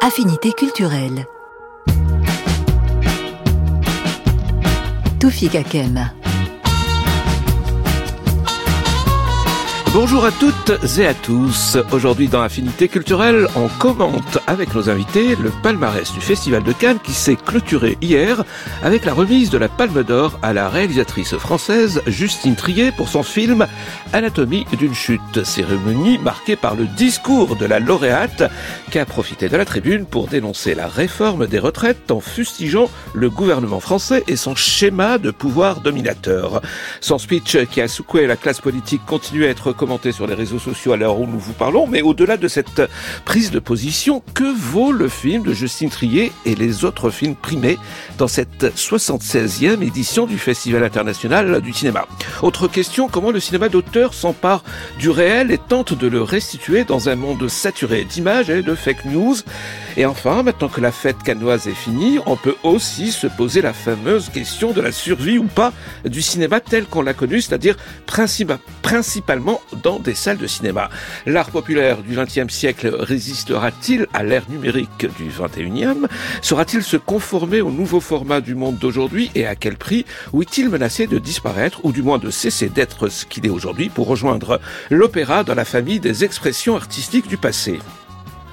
Affinité culturelle. Toufik Akem. Bonjour à toutes et à tous. Aujourd'hui dans Affinité culturelle, on commente avec nos invités le palmarès du Festival de Cannes qui s'est clôturé hier avec la remise de la Palme d'Or à la réalisatrice française Justine Trier pour son film Anatomie d'une chute. Cérémonie marquée par le discours de la lauréate qui a profité de la tribune pour dénoncer la réforme des retraites en fustigeant le gouvernement français et son schéma de pouvoir dominateur. Son speech qui a secoué la classe politique continue à être commenter sur les réseaux sociaux à l'heure où nous vous parlons, mais au-delà de cette prise de position, que vaut le film de Justine Trier et les autres films primés dans cette 76e édition du Festival international du cinéma? Autre question, comment le cinéma d'auteur s'empare du réel et tente de le restituer dans un monde saturé d'images et de fake news? Et enfin, maintenant que la fête canoise est finie, on peut aussi se poser la fameuse question de la survie ou pas du cinéma tel qu'on l'a connu, c'est-à-dire principalement dans des salles de cinéma. L'art populaire du XXe siècle résistera-t-il à l'ère numérique du XXIe Saura-t-il se conformer au nouveau format du monde d'aujourd'hui et à quel prix? Ou est-il menacé de disparaître ou du moins de cesser d'être ce qu'il est aujourd'hui? Pour rejoindre l'opéra dans la famille des expressions artistiques du passé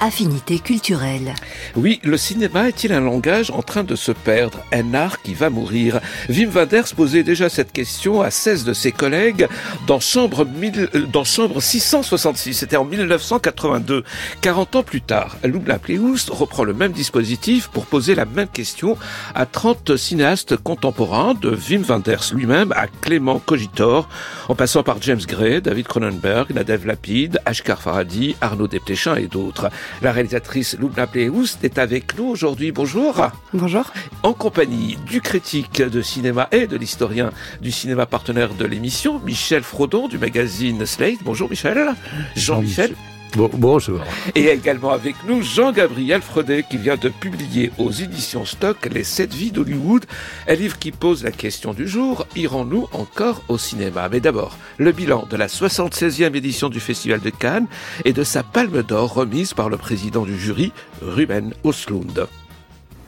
Affinité culturelle. Oui, le cinéma est-il un langage en train de se perdre, un art qui va mourir Wim Wenders posait déjà cette question à 16 de ses collègues dans chambre, euh, dans chambre 666, c'était en 1982. 40 ans plus tard, Loubla Pléoust reprend le même dispositif pour poser la même question à 30 cinéastes contemporains, de Wim Wenders lui-même à Clément Cogitor, en passant par James Gray, David Cronenberg, Nadev Lapide, Ashkar Faradi, Arnaud Desplechin et d'autres. La réalisatrice Loubna Pléoust est avec nous aujourd'hui. Bonjour. Bonjour. En compagnie du critique de cinéma et de l'historien du cinéma partenaire de l'émission, Michel Frodon du magazine Slate. Bonjour Michel. Jean-Michel. Bon, bonjour. Et également avec nous Jean-Gabriel Fredet qui vient de publier aux éditions Stock Les sept vies d'Hollywood, un livre qui pose la question du jour, irons-nous encore au cinéma? Mais d'abord, le bilan de la 76e édition du Festival de Cannes et de sa palme d'or remise par le président du jury, Ruben Oslund.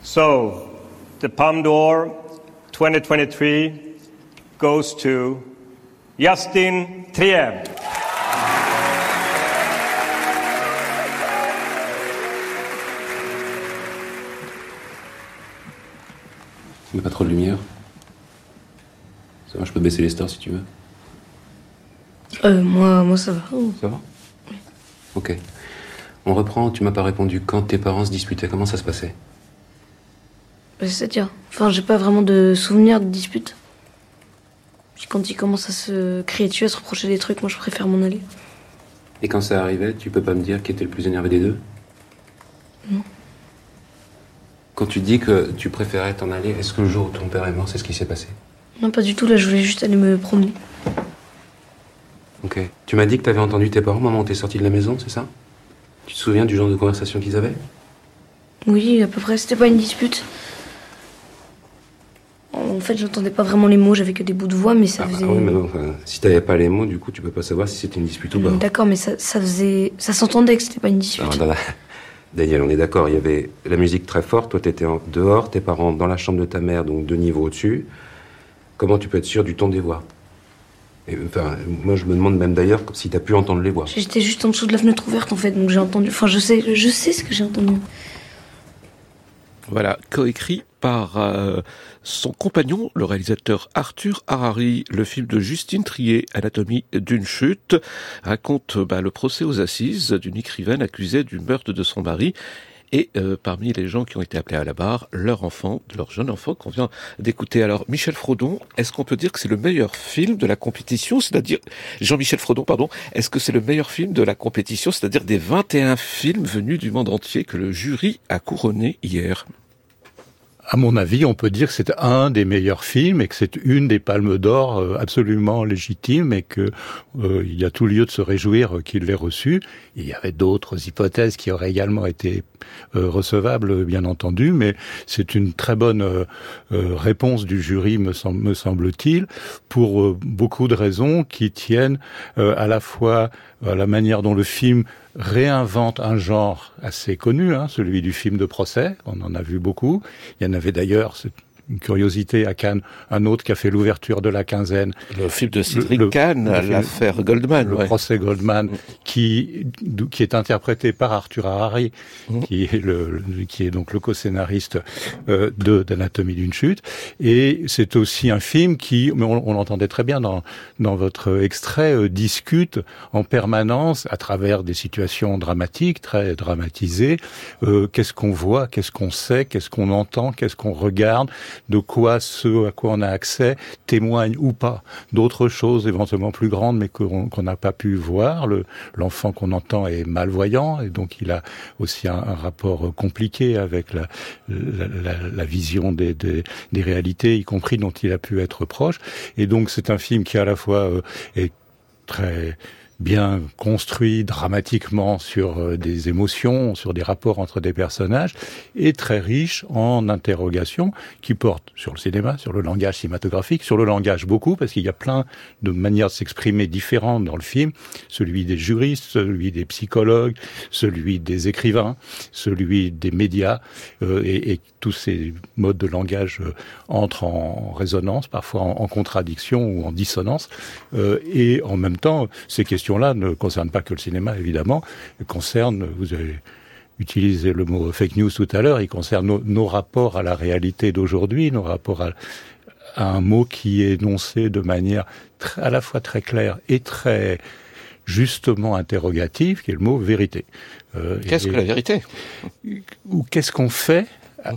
So, the Palme d'Or 2023 goes to Justin Trier. Il pas trop de lumière. Ça va, je peux baisser les stores si tu veux. Euh, moi, moi ça va. Ça va Ok. On reprend, tu m'as pas répondu. Quand tes parents se disputaient, comment ça se passait bah, C'est-à-dire Enfin, j'ai pas vraiment de souvenirs de disputes. Puis quand ils commencent à se crier dessus, à se reprocher des trucs, moi je préfère m'en aller. Et quand ça arrivait, tu peux pas me dire qui était le plus énervé des deux Non. Quand tu dis que tu préférais t'en aller, est-ce que le jour où ton père est mort, c'est ce qui s'est passé? Non, pas du tout. Là, je voulais juste aller me promener. Ok. Tu m'as dit que t'avais entendu tes parents, maman, t'es sorti de la maison, c'est ça? Tu te souviens du genre de conversation qu'ils avaient? Oui, à peu près. C'était pas une dispute. En fait, j'entendais pas vraiment les mots, j'avais que des bouts de voix, mais ça ah, faisait. Ah oui, mais bon, enfin, si t'avais pas les mots, du coup, tu peux pas savoir si c'était une dispute ou pas. D'accord, mais ça, ça faisait. Ça s'entendait que c'était pas une dispute. Non. Daniel, on est d'accord, il y avait la musique très forte, toi t'étais dehors, tes parents dans la chambre de ta mère, donc deux niveaux au-dessus. Comment tu peux être sûr du ton des voix? Et, enfin, Moi je me demande même d'ailleurs si t'as pu entendre les voix. J'étais juste en dessous de la fenêtre ouverte en fait, donc j'ai entendu. Enfin, je sais, je sais ce que j'ai entendu. Voilà, coécrit par euh, son compagnon, le réalisateur Arthur Harari. Le film de Justine Trier, Anatomie d'une chute, raconte bah, le procès aux assises d'une écrivaine accusée du meurtre de son mari. Et euh, parmi les gens qui ont été appelés à la barre, leur enfant, leur jeune enfant qu'on vient d'écouter. Alors, Michel Frodon, est-ce qu'on peut dire que c'est le meilleur film de la compétition C'est-à-dire, Jean-Michel Frodon, pardon, est-ce que c'est le meilleur film de la compétition C'est-à-dire des 21 films venus du monde entier que le jury a couronné hier? À mon avis, on peut dire que c'est un des meilleurs films et que c'est une des palmes d'or euh, absolument légitimes et que euh, il y a tout lieu de se réjouir qu'il l'ait reçu. Il y avait d'autres hypothèses qui auraient également été euh, recevables, bien entendu, mais c'est une très bonne réponse du jury, me, me semble-t-il, pour beaucoup de raisons qui tiennent à la fois la manière dont le film réinvente un genre assez connu, hein, celui du film de procès. On en a vu beaucoup. Il y en avait d'ailleurs, une curiosité à Cannes, un autre qui a fait l'ouverture de la quinzaine. Le film de Cédric Cannes, l'affaire Goldman. Le procès Goldman, mm. qui, qui est interprété par Arthur Harari, mm. qui est le, qui est donc le co-scénariste euh, de d'Anatomie d'une chute. Et c'est aussi un film qui, on, on l'entendait très bien dans, dans votre extrait, euh, discute en permanence à travers des situations dramatiques, très dramatisées, euh, qu'est-ce qu'on voit, qu'est-ce qu'on sait, qu'est-ce qu'on entend, qu'est-ce qu'on regarde, de quoi ce à quoi on a accès témoigne ou pas d'autres choses éventuellement plus grandes mais qu'on n'a pas pu voir. L'enfant qu'on entend est malvoyant et donc il a aussi un, rapport compliqué avec la, vision des, réalités, y compris dont il a pu être proche. Et donc c'est un film qui à la fois euh, est très bien construit dramatiquement sur euh, des émotions, sur des rapports entre des personnages, et très riche en interrogations qui portent sur le cinéma, sur le langage cinématographique, sur le langage beaucoup, parce qu'il y a plein de manières de s'exprimer différentes dans le film, celui des juristes, celui des psychologues, celui des écrivains, celui des médias, euh, et, tous ces modes de langage euh, entrent en résonance, parfois en, contradiction ou en dissonance, et en même temps, ces questions là ne concerne pas que le cinéma, évidemment, concerne, vous avez utilisé le mot fake news tout à l'heure, il concerne nos, rapports à la réalité d'aujourd'hui, nos rapports à, un mot qui est énoncé de manière à la fois très claire et très justement interrogative, qui est le mot vérité. Euh, qu'est-ce que la vérité? Ou qu'est-ce qu'on fait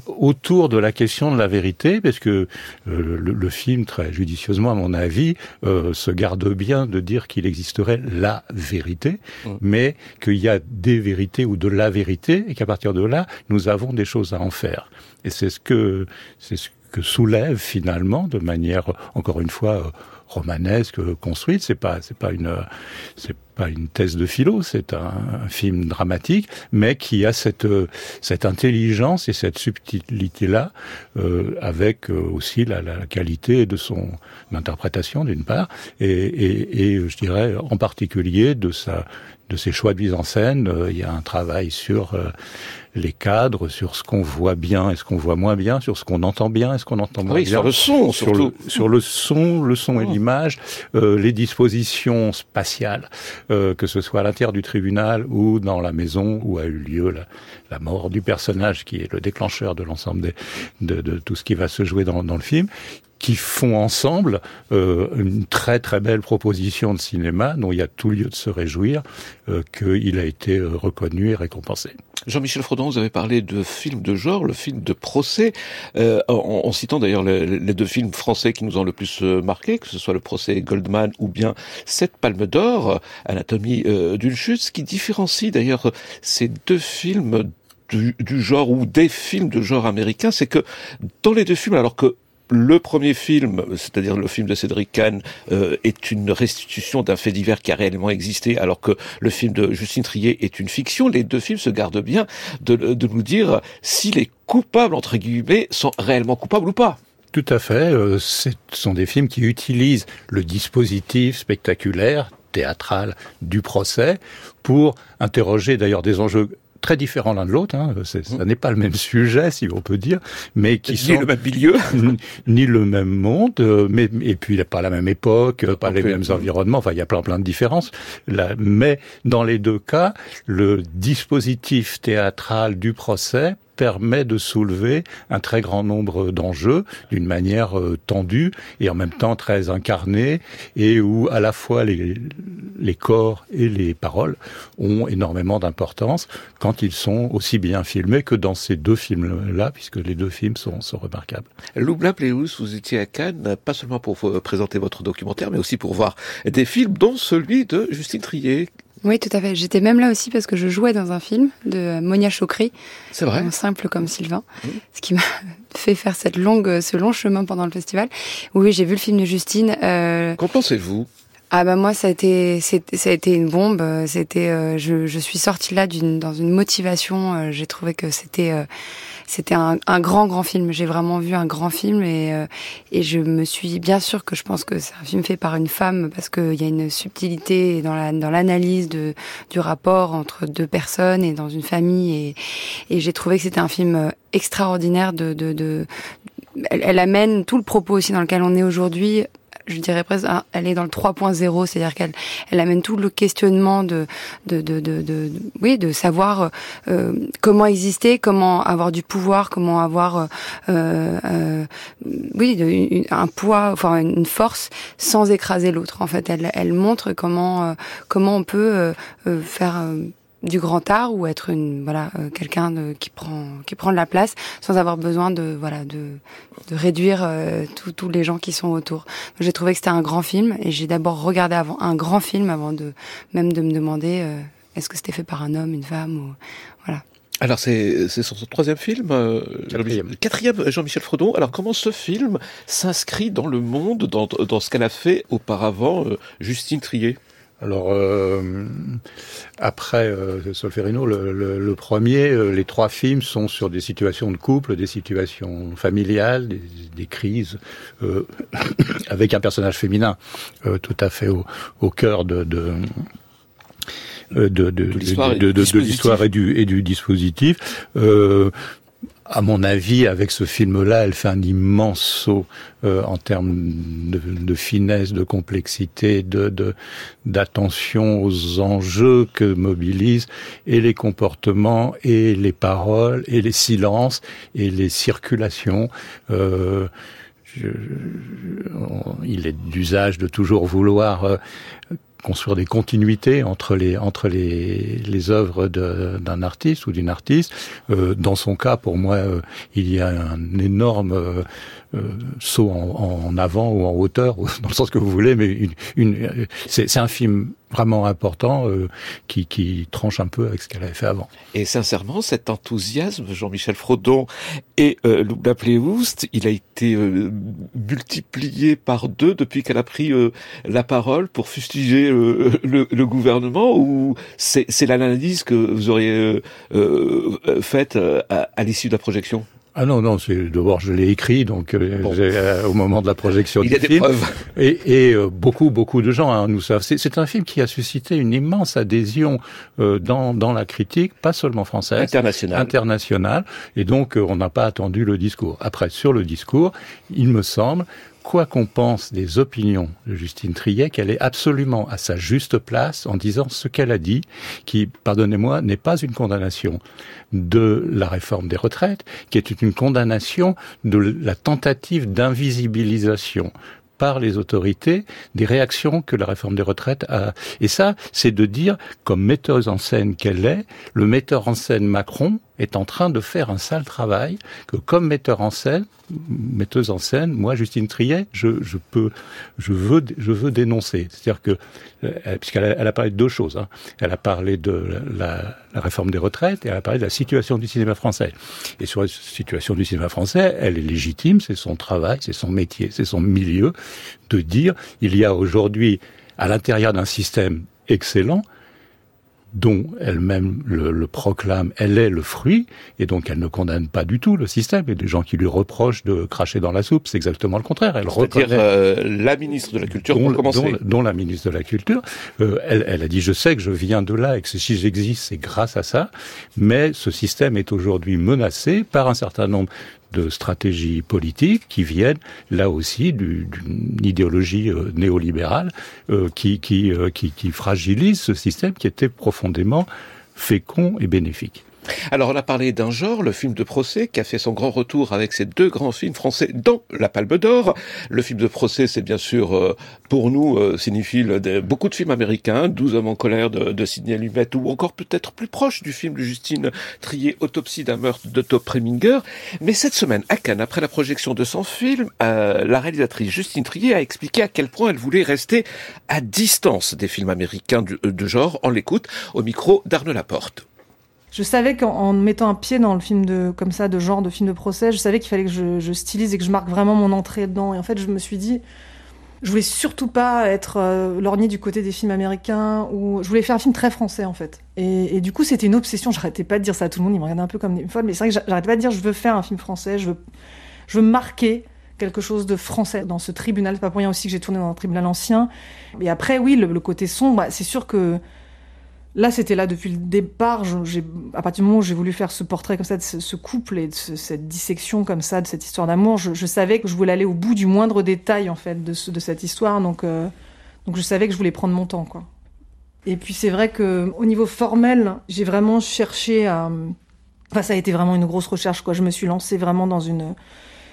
autour de la question de la vérité, parce que euh, le, film, très judicieusement à mon avis, euh, se garde bien de dire qu'il existerait la vérité, mm. mais qu'il y a des vérités ou de la vérité, et qu'à partir de là, nous avons des choses à en faire. Et c'est ce que c'est ce que soulève finalement, de manière encore une fois euh, romanesque construite. C'est pas c'est pas une c'est pas une thèse de philo, c'est un, film dramatique, mais qui a cette cette intelligence et cette subtilité là, euh, avec euh, aussi la, la, qualité de son interprétation d'une part, et, et, et je dirais en particulier de sa de ses choix de mise en scène. Euh, il y a un travail sur euh, les cadres, sur ce qu'on voit bien et ce qu'on voit moins bien, sur ce qu'on entend bien et ce qu'on entend moins oui, bien. Sur le son, sur le, sur le son, le son et oh. l'image, euh, les dispositions spatiales, que ce soit à l'intérieur du tribunal ou dans la maison où a eu lieu la, la mort du personnage qui est le déclencheur de l'ensemble de, de, tout ce qui va se jouer dans, dans le film qui font ensemble euh, une très très belle proposition de cinéma dont il y a tout lieu de se réjouir euh, qu'il a été euh, reconnu et récompensé. Jean-Michel Frodon, vous avez parlé de film de genre, le film de procès, euh, en, citant d'ailleurs les, deux films français qui nous ont le plus euh, marqué, que ce soit le procès Goldman ou bien Cette Palme d'Or, Anatomie euh, d'une chute, ce qui différencie d'ailleurs ces deux films du, du, genre ou des films de genre américain, c'est que dans les deux films, alors que le premier film, c'est-à-dire le film de Cédric Kahn, euh, est une restitution d'un fait divers qui a réellement existé, alors que le film de Justine Trier est une fiction. Les deux films se gardent bien de, de nous dire si les coupables, entre guillemets, sont réellement coupables ou pas. Tout à fait. Euh, ce sont des films qui utilisent le dispositif spectaculaire, théâtral du procès pour interroger d'ailleurs des enjeux très différents l'un de l'autre. Hein. Ça mmh. n'est pas le même sujet, si on peut dire, mais qui ni sont le même milieu, ni le même monde, euh, mais et puis pas la même époque, pas les mêmes environnements. Enfin, il y a plein plein de différences. Là, mais dans les deux cas, le dispositif théâtral du procès permet de soulever un très grand nombre d'enjeux d'une manière euh, tendue et en même temps très incarnée et où à la fois les, les corps et les paroles ont énormément d'importance quand ils sont aussi bien filmés que dans ces deux films-là, puisque les deux films sont, sont remarquables. Loubla Pléus, vous étiez à Cannes, pas seulement pour présenter votre documentaire, mais aussi pour voir des films, dont celui de Justine Trier. Oui, tout à fait. J'étais même là aussi parce que je jouais dans un film de Monia Chokri. C'est vrai. Simple comme Sylvain. Ce qui m'a fait faire cette longue, ce long chemin pendant le festival. Oui, j'ai vu le film de Justine. Euh... Qu'en pensez-vous? Ah bah moi ça a été ça a été une bombe c'était euh, je, je suis sortie là d'une dans une motivation euh, j'ai trouvé que c'était euh, c'était un, un, grand grand film. J'ai vraiment vu un grand film et et je me suis bien sûr que je pense que c'est un film fait par une femme parce qu'il y a une subtilité dans la dans l'analyse de du rapport entre deux personnes et dans une famille et et j'ai trouvé que c'était un film extraordinaire de de, de elle, elle, amène tout le propos aussi dans lequel on est aujourd'hui je dirais presque, elle est dans le 3.0, c'est-à-dire qu'elle elle amène tout le questionnement de, de, de, de, de oui, de savoir euh, comment exister, comment avoir du pouvoir, comment avoir, euh, euh, oui, un poids, enfin une force sans écraser l'autre. En fait, elle, elle montre comment, comment on peut faire du grand art ou être une voilà euh, quelqu'un qui prend qui prend de la place sans avoir besoin de voilà de, de réduire euh, tous les gens qui sont autour. J'ai trouvé que c'était un grand film et j'ai d'abord regardé avant un grand film avant de même de me demander euh, est-ce que c'était fait par un homme, une femme ou voilà. Alors c'est c'est son troisième film, quatrième, quatrième Jean-Michel Fredon. Alors comment ce film s'inscrit dans le monde, dans, dans ce qu'elle a fait auparavant, Justine Trier? Alors euh, après euh, Solferino, le, le, le premier, euh, les trois films sont sur des situations de couple, des situations familiales, des, des crises, euh, avec un personnage féminin euh, tout à fait au, au cœur de, de de, de, de, de l'histoire et du, et du dispositif. Euh, à mon avis, avec ce film-là, elle fait un immense saut euh, en termes de, finesse, de complexité, de d'attention aux enjeux que mobilisent et les comportements et les paroles et les silences et les circulations. Euh, je, il est d'usage de toujours vouloir euh, construire des continuités entre les entre les les œuvres d'un artiste ou d'une artiste. Euh, dans son cas, pour moi, euh, il y a un énorme euh, saut en, en, avant ou en hauteur, dans le sens que vous voulez, mais une, une c'est un film vraiment important euh, qui, qui tranche un peu avec ce qu'elle avait fait avant. Et sincèrement, cet enthousiasme, Jean-Michel Frodon et euh, Loubna Pléoust, il a été euh, multiplié par deux depuis qu'elle a pris euh, la parole pour fustiger le, le, gouvernement ou c'est l'analyse que vous auriez faite à, à l'issue de la projection? Ah non, non, c'est d'abord je l'ai écrit donc euh, euh, au moment de la projection Il du y a film. Des preuves. Et, et euh, beaucoup, beaucoup de gens hein, nous savent. C'est un film qui a suscité une immense adhésion euh, dans, dans la critique, pas seulement française, internationale. internationale. Et donc on n'a pas attendu le discours. Après, sur le discours, il me semble quoi qu'on pense des opinions de Justine Triet, qu'elle est absolument à sa juste place en disant ce qu'elle a dit, qui, pardonnez-moi, n'est pas une condamnation de la réforme des retraites, qui est une condamnation de la tentative d'invisibilisation par les autorités des réactions que la réforme des retraites a. Et ça, c'est de dire, comme metteuse en scène qu'elle est, le metteur en scène Macron est en train de faire un sale travail, que comme metteur en scène, metteuse en scène, moi, Justine Triet, je, je peux, je veux, je veux dénoncer. C'est-à-dire que, euh, puisqu'elle a, elle a parlé de deux choses, hein. elle a parlé de la, la, réforme des retraites et elle a parlé de la situation du cinéma français. Et sur la situation du cinéma français, elle est légitime, c'est son travail, c'est son métier, c'est son milieu, de dire, il y a aujourd'hui, à l'intérieur d'un système excellent, dont elle-même le, le, proclame, elle est le fruit, et donc elle ne condamne pas du tout le système. A des gens qui lui reprochent de cracher dans la soupe, c'est exactement le contraire. Elle reconnaît euh, la ministre de la Culture, dont, dont, dont, la ministre de la Culture, euh, elle, elle, a dit, je sais que je viens de là et que si j'existe, c'est grâce à ça, mais ce système est aujourd'hui menacé par un certain nombre de stratégies politiques qui viennent là aussi d'une idéologie euh, néolibérale euh, euh, qui fragilise ce système qui était profondément fécond et bénéfique. Alors on a parlé d'un genre, le film de procès, qui a fait son grand retour avec ses deux grands films français dans la Palme d'Or. Le film de procès, c'est bien sûr euh, pour nous euh, cinéphiles beaucoup de films américains, 12 hommes en colère de, de Sidney Lumet, ou encore peut-être plus proche du film de Justine Trier, Autopsie d'un meurtre de Top Preminger. Mais cette semaine, à Cannes, après la projection de son film, euh, la réalisatrice Justine Trier a expliqué à quel point elle voulait rester à distance des films américains de, de genre. On l'écoute au micro d'Arnaud Laporte. Je savais qu'en mettant un pied dans le film de comme ça de genre de film de procès, je savais qu'il fallait que je, stylise et que je marque vraiment mon entrée dedans. Et en fait, je me suis dit, je voulais surtout pas être euh, lorgnée du côté des films américains ou je voulais faire un film très français en fait. Et, et du coup, c'était une obsession. J'arrêtais pas de dire ça à tout le monde. Ils me regardaient un peu comme une folle, mais c'est vrai que j'arrêtais pas de dire je veux faire un film français. Je veux, je veux marquer quelque chose de français dans ce tribunal. C'est pas pour rien aussi que j'ai tourné dans un tribunal ancien. Et après, oui, le, le côté sombre, bah, c'est sûr que Là, c'était là depuis le départ. À partir du moment où j'ai voulu faire ce portrait comme ça, de ce, couple et de ce, cette dissection comme ça, de cette histoire d'amour, je, savais que je voulais aller au bout du moindre détail en fait de cette histoire. Donc, euh, donc je savais que je voulais prendre mon temps, quoi. Et puis c'est vrai que au niveau formel, j'ai vraiment cherché à. Enfin, ça a été vraiment une grosse recherche, quoi. Je me suis lancée vraiment dans une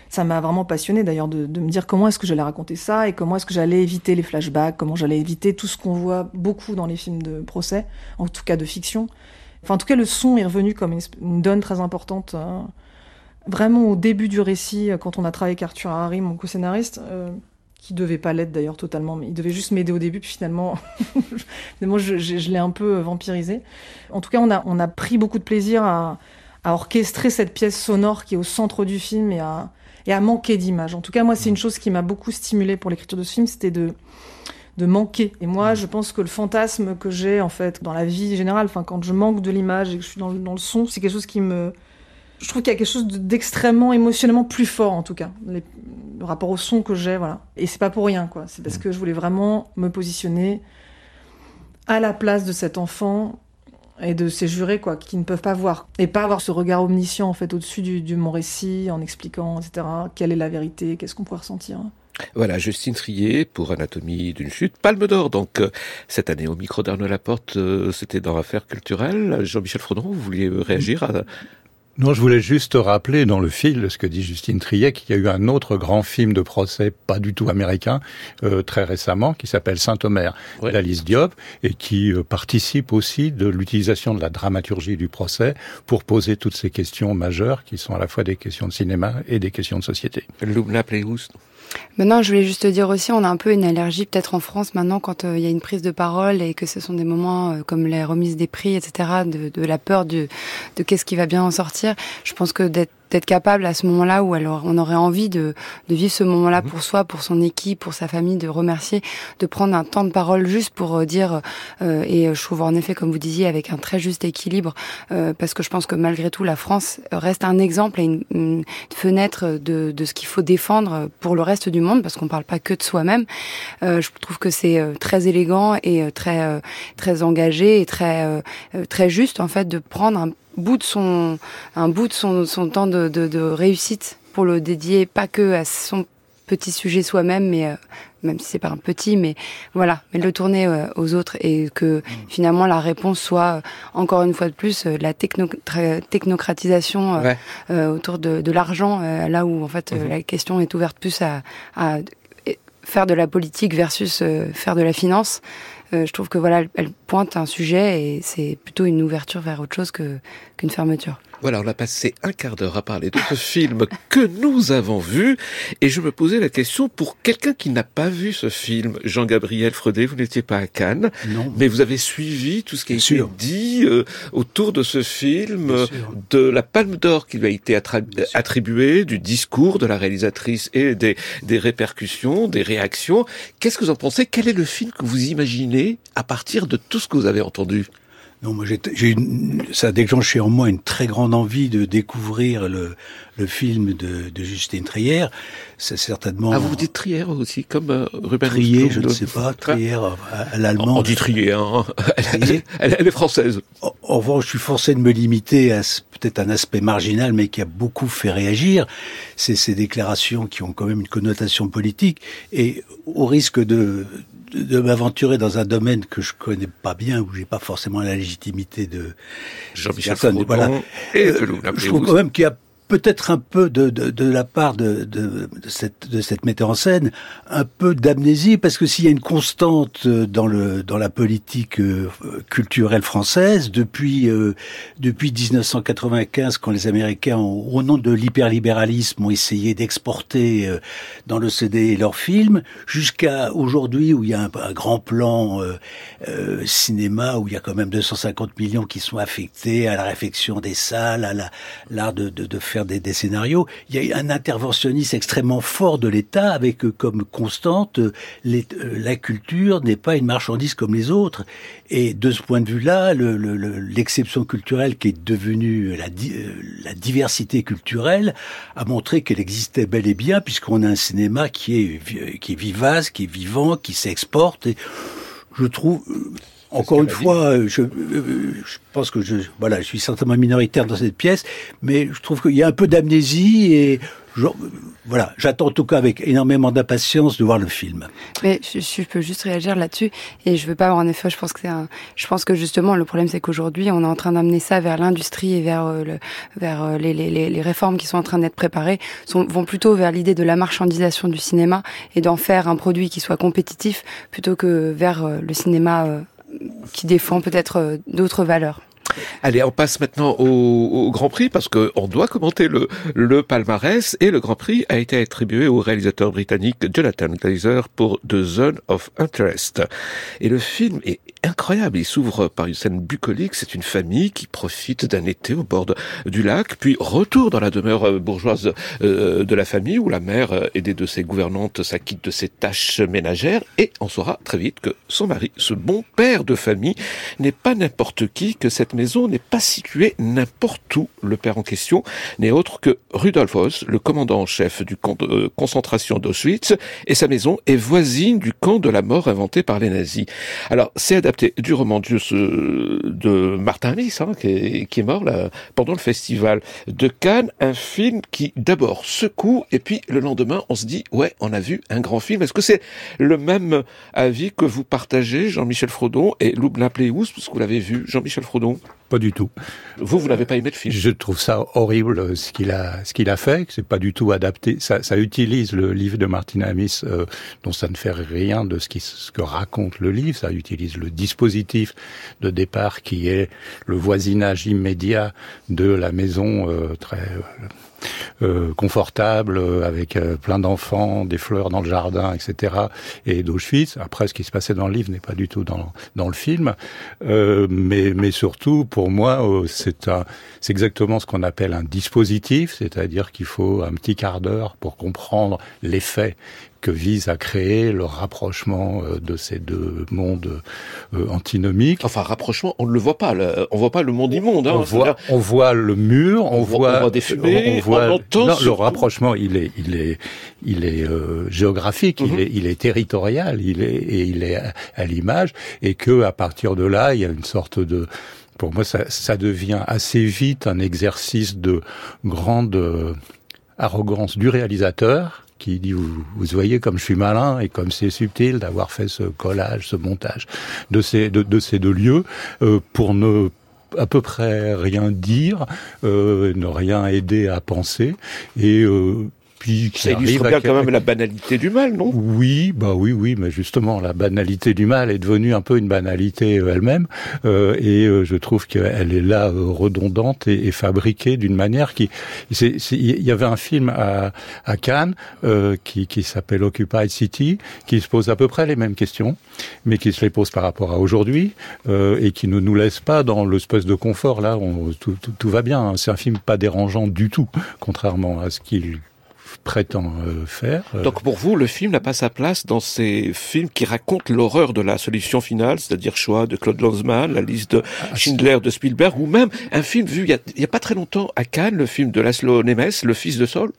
ça m'a vraiment passionné d'ailleurs de, me dire comment est-ce que j'allais raconter ça et comment est-ce que j'allais éviter les flashbacks, comment j'allais éviter tout ce qu'on voit beaucoup dans les films de procès, en tout cas de fiction. Enfin, en tout cas, le son est revenu comme une, donne très importante. Hein. Vraiment au début du récit, quand on a travaillé avec Arthur Harry, mon co-scénariste, euh, qui devait pas l'être d'ailleurs totalement, mais il devait juste m'aider au début, puis finalement, finalement je, je, je l'ai un peu vampirisé. En tout cas, on a, on a pris beaucoup de plaisir à, à orchestrer cette pièce sonore qui est au centre du film et à, et à manquer d'images. En tout cas, moi, c'est une chose qui m'a beaucoup stimulée pour l'écriture de ce film, c'était de de manquer. Et moi, je pense que le fantasme que j'ai en fait dans la vie générale, enfin quand je manque de l'image et que je suis dans le, dans le son, c'est quelque chose qui me je trouve qu'il y a quelque chose d'extrêmement émotionnellement plus fort en tout cas, les, le rapport au son que j'ai, voilà. Et c'est pas pour rien, quoi. C'est parce que je voulais vraiment me positionner à la place de cet enfant et de ces jurés quoi qui ne peuvent pas voir et pas avoir ce regard omniscient en fait au-dessus du, mon récit en expliquant etc quelle est la vérité qu'est-ce qu'on pourrait ressentir voilà, Justine Trier pour Anatomie d'une chute. Palme d'or, donc, euh, cette année au micro d'Arnaud Laporte, euh, c'était dans l'affaire culturelle. Jean-Michel Frodon, vous vouliez réagir à, non, je voulais juste rappeler dans le fil ce que dit Justine Triet qu'il y a eu un autre grand film de procès, pas du tout américain, euh, très récemment, qui s'appelle Saint-Omer ouais. d'Alice Diop, et qui euh, participe aussi de l'utilisation de la dramaturgie du procès pour poser toutes ces questions majeures qui sont à la fois des questions de cinéma et des questions de société. Maintenant, je voulais juste te dire aussi, on a un peu une allergie peut-être en France maintenant quand il euh, y a une prise de parole et que ce sont des moments euh, comme les remises des prix, etc., de, de la peur de, de qu'est-ce qui va bien en sortir. Je pense que d'être d'être capable à ce moment-là où alors on aurait envie de, de vivre ce moment-là pour soi, pour son équipe, pour sa famille, de remercier, de prendre un temps de parole juste pour euh, dire euh, et je trouve en effet comme vous disiez avec un très juste équilibre euh, parce que je pense que malgré tout la France reste un exemple et une, une fenêtre de, de ce qu'il faut défendre pour le reste du monde parce qu'on parle pas que de soi-même. Euh, je trouve que c'est euh, très élégant et euh, très très engagé et très très juste en fait de prendre un bout de son un bout de son, son temps de, de, de réussite pour le dédier pas que à son petit sujet soi-même mais euh, même si c'est pas un petit mais voilà mais le tourner euh, aux autres et que finalement la réponse soit euh, encore une fois de plus la techno technocratisation ouais. Autour de, de l'argent là où en fait mmh. la question est ouverte plus à, à faire de la politique versus faire de la finance je trouve que voilà, elle, elle pointe un sujet et c'est plutôt une ouverture vers autre chose que qu'une fermeture. Voilà, on a passé un quart d'heure à parler de ce film que nous avons vu, et je me posais la question pour quelqu'un qui n'a pas vu ce film, Jean-Gabriel Fredet, vous n'étiez pas à Cannes, non. mais vous avez suivi tout ce qui a été dit euh, autour de ce film, de la Palme d'Or qui lui a été attribuée, du discours de la réalisatrice et des, des répercussions, des réactions. Qu'est-ce que vous en pensez? Quel est le film que vous imaginez à partir de tout ce que vous avez entendu? Non, moi j'ai ça a déclenché en moi une très grande envie de découvrir le, le film de, de Justine Trier. C'est certainement. Ah, vous dites Trier aussi, comme euh, Ruben Trier, je ne sais pas, Trier à, à l'allemand. On dit Trier, hein. elle, elle, elle, est française. En revanche, je suis forcé de me limiter à peut-être un aspect marginal, mais qui a beaucoup fait réagir. C'est ces déclarations qui ont quand même une connotation politique, et au risque de de m'aventurer dans un domaine que je connais pas bien, où j'ai pas forcément la légitimité de Jean-Michel voilà. et de Je trouve quand même qu'il y a peut-être un peu de, de, de la part de, de, de cette, de cette metteur en scène, un peu d'amnésie, parce que s'il y a une constante euh, dans, le, dans la politique euh, culturelle française, depuis, euh, depuis 1995, quand les Américains, ont, au nom de l'hyperlibéralisme, ont essayé d'exporter euh, dans le CD leurs films, jusqu'à aujourd'hui où il y a un, grand plan euh, euh, cinéma, où il y a quand même 250 millions qui sont affectés à la réfection des salles, à la- l'art de, de, de faire des, des scénarios. Il y a un interventionnisme extrêmement fort de l'État avec euh, comme constante euh, les- euh, la culture n'est pas une marchandise comme les autres. Et de ce point de vue-là, le- le- le- l'exception culturelle qui est devenue la, la diversité culturelle a montré qu'elle existait bel et bien puisqu'on a un cinéma qui est, qui est vivace, qui est vivant, qui s'exporte. Et je trouve, encore une fois, euh, je, euh, je pense que je, voilà, je suis certainement minoritaire dans cette pièce, mais je trouve qu'il y a un peu d'amnésie et je- voilà, j'attends en tout cas avec énormément d'impatience de voir le film. Mais je, je peux juste réagir là-dessus et je veux pas avoir un effet. Je pense que c'est un. Je pense que justement le problème c'est qu'aujourd'hui on est en train d'amener ça vers l'industrie et vers euh, le, vers euh, les, les, les, les réformes qui sont en train d'être préparées sont, vont plutôt vers l'idée de la marchandisation du cinéma et d'en faire un produit qui soit compétitif plutôt que vers euh, le cinéma euh, qui défend peut-être euh, d'autres valeurs. Allez, on passe maintenant au, Grand Prix parce que on doit commenter le, le palmarès et le Grand Prix a été attribué au réalisateur britannique Jonathan Glazer pour The Zone of Interest. Et le film est incroyable. Il s'ouvre par une scène bucolique. C'est une famille qui profite d'un été au bord du lac, puis retour dans la demeure euh, bourgeoise euh, de la famille où la mère, euh, aidée de ses gouvernantes, s'acquitte de ses tâches ménagères et on saura très vite que son mari, ce bon père de famille, n'est pas n'importe qui, que cette maison n'est pas située n'importe où. Le père en question n'est autre que Rudolf Hoss, le commandant en chef du camp de concentration d'Auschwitz, et sa maison est voisine du camp de la mort inventé par les nazis. Alors, c'est adapté du roman de, Martin Amis, hein, qui, est, mort là, pendant le festival de Cannes, un film qui d'abord secoue, et puis le lendemain, on se dit, ouais, on a vu un grand film. Est-ce que c'est le même avis que vous partagez, Jean-Michel Frodon et Loublin Pléous, parce que vous l'avez vu, Jean-Michel Frodon? Pas du tout. Vous, vous n'avez pas aimé le film Je trouve ça horrible ce qu'il a ce qu'il a fait, que c'est pas du tout adapté. Ça, ça utilise le livre de Martin Amis, euh, dont ça ne fait rien de ce, qui, ce que raconte le livre. Ça utilise le dispositif de départ qui est le voisinage immédiat de la maison euh, très euh, confortable euh, avec euh, plein d'enfants, des fleurs dans le jardin, etc. et d'Auschwitz. Après, ce qui se passait dans le livre n'est pas du tout dans dans le film, Euh, mais mais surtout pour moi, euh, c'est exactement ce qu'on appelle un dispositif, c'est-à-dire qu'il faut un petit quart d'heure pour comprendre l'effet que vise à créer le rapprochement euh, de ces deux mondes euh, antinomiques. Enfin, rapprochement, on ne le voit pas. le- on voit pas le monde immonde. Hein, on, voit, on voit le mur, on, On voit- voit, on voit des fumées, on voit- on entend non, le rapprochement, il est, il est, il est euh, géographique, Mhm. il est, il est territorial, il est et il est à, à l'image, et que à partir de là, il y a une sorte de pour moi, ça, ça devient assez vite un exercice de grande euh, arrogance du réalisateur qui dit vous, voyez comme je suis malin et comme c'est subtil d'avoir fait ce collage, ce montage de ces de, de ces deux lieux euh, pour ne à peu près rien dire, euh, ne rien aider à penser. Et euh, qui Ça illustre bien quand même la banalité du mal, non? Oui, bah oui, oui, mais justement, la banalité du mal est devenue un peu une banalité euh, elle-même, euh, et euh, je trouve qu'elle est là euh, redondante et, et fabriquée d'une manière qui. Il y avait un film à, à Cannes qui, qui s'appelle Occupied City, qui se pose à peu près les mêmes questions, mais qui se les pose par rapport à aujourd'hui et qui ne nous laisse pas dans l'espèce de confort. Là, on, tout, tout, tout va bien. hein. C'est un film pas dérangeant du tout, contrairement à ce qu'il prétend euh, faire. Euh, Donc pour vous, le film n'a pas sa place dans ces films qui racontent l'horreur de la solution finale, c'est-à-dire choix de Claude Lanzmann, la liste de Ah, Schindler de Spielberg, ou même un film vu il y a, il y a pas très longtemps à Cannes, le film de Laszlo Nemes, Le Fils de Saul?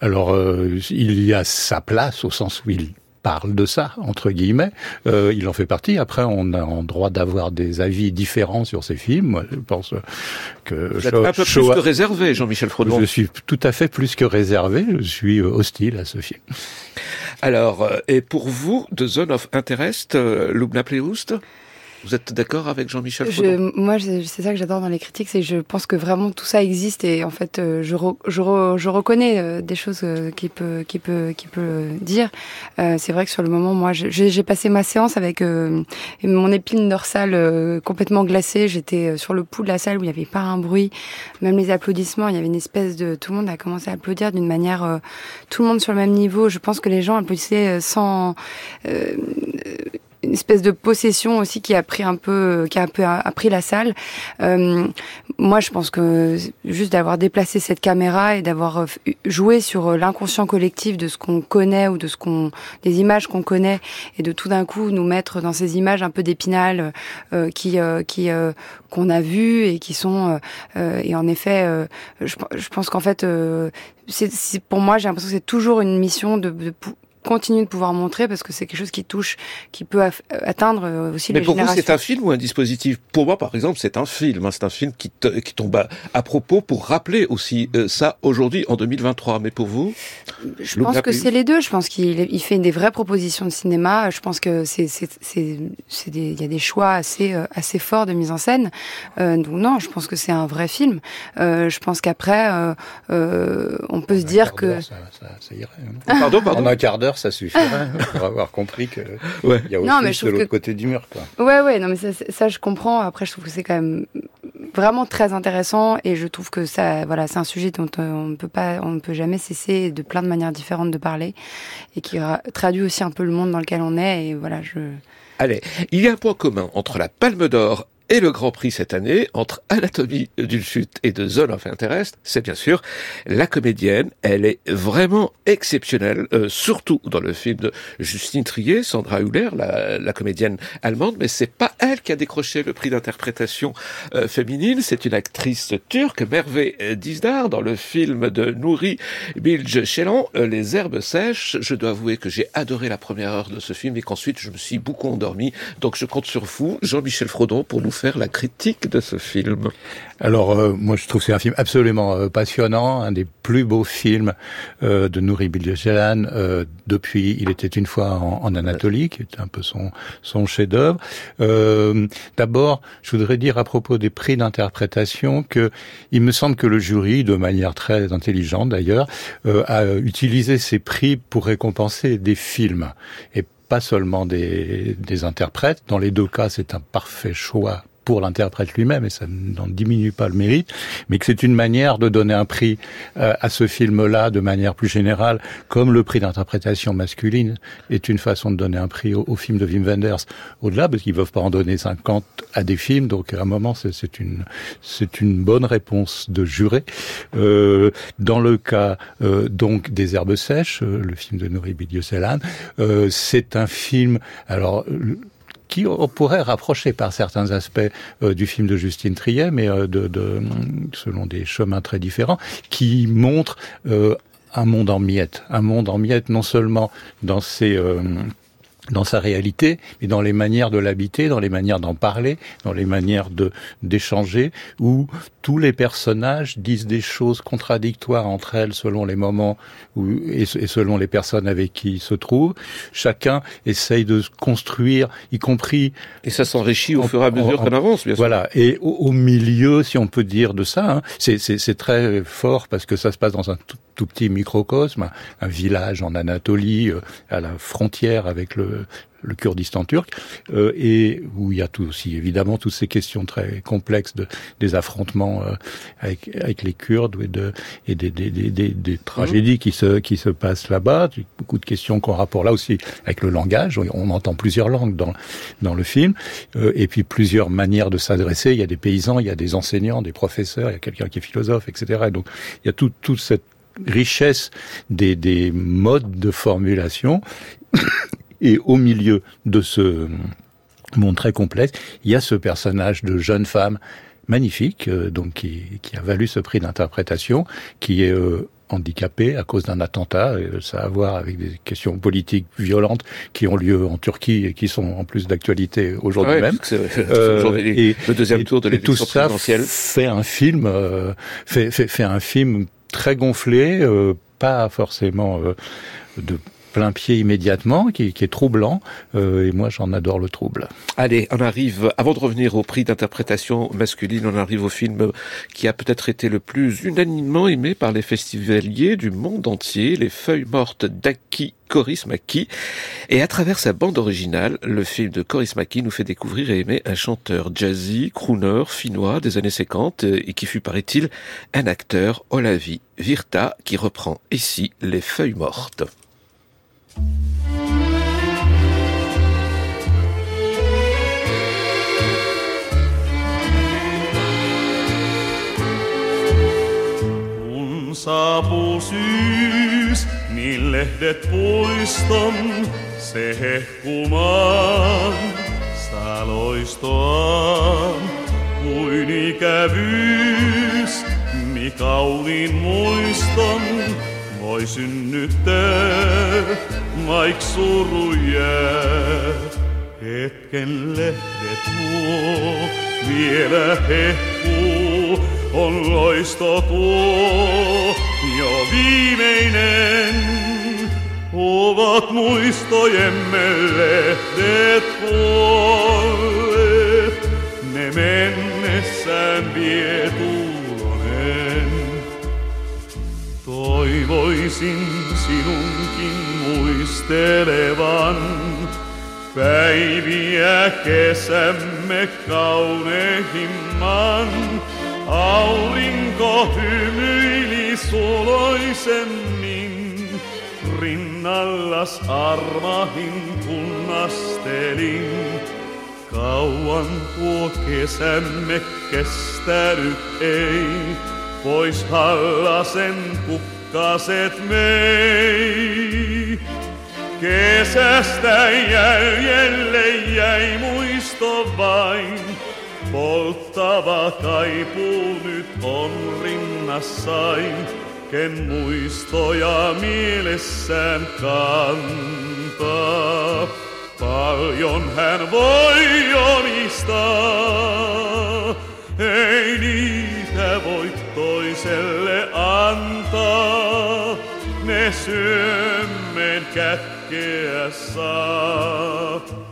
Alors, euh, il y a sa place au sens où il parle de ça, entre guillemets. Euh, il en fait partie. Après, on a en droit d'avoir des avis différents sur ces films. Moi, je pense que... Vous êtes un peu plus que réservé, Jean-Michel Frodon. Je suis tout à fait plus que réservé. Je suis euh, hostile à ce film. Alors, et pour vous, The Zone of Interest, euh, Lubna Pleoust vous êtes d'accord avec Jean-Michel je, Moi, c'est ça que j'adore dans les critiques, c'est que je pense que vraiment tout ça existe et en fait, euh, je, je, je, reconnais euh, des choses euh, qu'il peut, qui peut, qui peut dire. c'est vrai que sur le moment, moi, j'ai passé ma séance avec mon épine dorsale complètement glacée. J'étais sur le pouls de la salle où il n'y avait pas un bruit, même les applaudissements. Il y avait une espèce de tout le monde a commencé à applaudir d'une manière, tout le monde sur le même niveau. Je pense que les gens applaudissaient sans une espèce de possession aussi qui a pris un peu, qui a un peu appris la salle. Euh, moi, je pense que juste d'avoir déplacé cette caméra et d'avoir euh, joué sur euh, l'inconscient collectif de ce qu'on connaît ou de ce qu'on, des images qu'on connaît, et de tout d'un coup nous mettre dans ces images un peu d'épinal euh, qui, qui qu'on a vues et qui sont, et en effet, je, je, pense qu'en fait, c'est, pour moi, j'ai l'impression que c'est toujours une mission de, de continue de pouvoir montrer parce que c'est quelque chose qui touche, qui peut atteindre euh, aussi Mais les pour vous, c'est un film ou un dispositif? Pour moi, par exemple, c'est un film. Hein. C'est un film qui, qui tombe à, propos pour rappeler aussi euh, ça aujourd'hui en 2023. Mais pour vous? Je pense que c'est les deux. Je pense qu'il il fait des vraies propositions de cinéma. Je pense que c'est il y a des choix assez euh, assez forts de mise en scène. Euh, donc non, je pense que c'est un vrai film. Euh, je pense qu'après, on peut se dire que ça, ça, ça irait, hein. Pardon, pardon? En un quart d'heure, ça suffirait pour avoir compris que ouais. il y a aussi non, mais de l'autre côté du mur. Quoi. Ouais, ouais, non, mais ça, ça, je comprends. Après, je trouve que c'est quand même vraiment très intéressant et je trouve que ça, voilà, c'est un sujet dont euh, on ne peut pas, on ne peut jamais cesser de plein de manières différentes de parler et qui traduit aussi un peu le monde dans lequel on est. Et voilà, je. Allez, il y a un point commun entre la Palme d'Or et le Grand Prix cette année, entre Anatomie d'une chute et de Zone of Interest, c'est bien sûr la comédienne. Elle est vraiment exceptionnelle, euh, surtout dans le film de Justine Trier, Sandra Hüller, la, la comédienne allemande, mais c'est pas elle qui a décroché le prix d'interprétation euh, féminine, c'est une actrice turque, Merve Dizdar, dans le film de Nouri Bilge Ceylan, euh, Les herbes sèches. Je dois avouer que j'ai adoré la première heure de ce film et qu'ensuite je me suis beaucoup endormi. Donc je compte sur vous, Jean-Michel Frodon, pour nous faire la critique de ce film Alors, euh, moi, je trouve que c'est un film absolument euh, passionnant, un des plus beaux films euh, de Nouri Bilgelan depuis Il était une fois en, Anatolie, qui est un peu son, chef-d'œuvre. D'abord, je voudrais dire à propos des prix d'interprétation que il me semble que le jury, de manière très intelligente d'ailleurs, a utilisé ces prix pour récompenser des films pas seulement des, des interprètes. Dans les deux cas, c'est un parfait choix pour l'interprète lui-même, et ça n'en diminue pas le mérite, mais que c'est une manière de donner un prix euh, à ce film-là de manière plus générale, comme le prix d'interprétation masculine est une façon de donner un prix au, film de Wim Wenders. Au-delà, parce qu'ils ne peuvent pas en donner 50 à des films, donc à un moment, c'est une, une bonne réponse de juré. Euh, dans le cas euh, donc des herbes sèches, euh, le film de Nouri Bidioselan, euh, c'est un film. Alors qui pourrait rapprocher par certains aspects euh, du film de Justine Triet, mais euh, selon des chemins très différents, qui montre euh, un monde en miettes, un monde en miettes non seulement dans ses dans sa réalité, mais dans les manières de l'habiter, dans les manières d'en parler, dans les manières de d'échanger, où tous les personnages disent des choses contradictoires entre elles selon les moments où, et, selon les personnes avec qui ils se trouvent. Chacun essaye de construire, y compris. Et ça s'enrichit au fur et à mesure qu'on avance, bien sûr. Voilà. Et au, milieu, si on peut dire de ça, hein, c'est très fort parce que ça se passe dans un tout, tout petit microcosme, un village en Anatolie, euh, à la frontière avec le, le Kurdistan turc, euh, et où il y a tout aussi évidemment toutes ces questions très complexes de, des affrontements euh, avec, avec les Kurdes et, de, et des, des, des, des tragédies qui se, qui se passent là-bas, beaucoup de questions qu'on rapport là aussi avec le langage, on entend plusieurs langues dans, dans le film, et puis plusieurs manières de s'adresser, il y a des paysans, il y a des enseignants, des professeurs, il y a quelqu'un qui est philosophe, etc. donc il y a tout, toute cette richesse des, des modes de formulation. Et au milieu de ce monde très complexe, il y a ce personnage de jeune femme magnifique, euh, donc qui, qui, a valu ce prix d'interprétation, qui est euh, handicapé à cause d'un attentat. Et ça a à voir avec des questions politiques violentes qui ont lieu en Turquie et qui sont en plus d'actualité aujourd'hui même. Euh, et, le deuxième tour de l'élection présidentielle. Fait un film, euh, fait, fait, fait, un film très gonflé, euh, pas forcément euh, de plein pied immédiatement, qui, qui est troublant. et moi, j'en adore le trouble. Allez, on arrive, avant de revenir au prix d'interprétation masculine, on arrive au film qui a peut-être été le plus unanimement aimé par les festivaliers du monde entier, Les Feuilles Mortes d'Aki Maki. Et à travers sa bande originale, le film de Maki nous fait découvrir et aimer un chanteur jazzy, crooner, finnois des années 50 et qui fut, paraît-il, un acteur, Olavi Virta, qui reprend ici Les Feuilles Mortes. Saapuu syys, niin lehdet puiston se hehkumaan. Saa loistoaan kuin ikävyys, mi kauniin muiston voi synnyttää, maik suru. Hetken lehdet nuo vielä hehkuu, on loisto tuo jo viimeinen. Ovat muistojemme lehdet kuolleet, ne mennessään vie Toivoisin sinunkin muistelevan päiviä kesämme kaunehimman. Aurinko hymyili suloisemmin, rinnallas armahin kunnastelin. Kauan tuo kesämme kestänyt ei, pois hallasen kukkaset mei. Kesästä jäljelle jäi muisto vain, Polttava kaipuu nyt on rinnassain, ken muistoja mielessään kantaa. Paljon hän voi omistaa, ei niitä voi toiselle symmen kätkeä saa.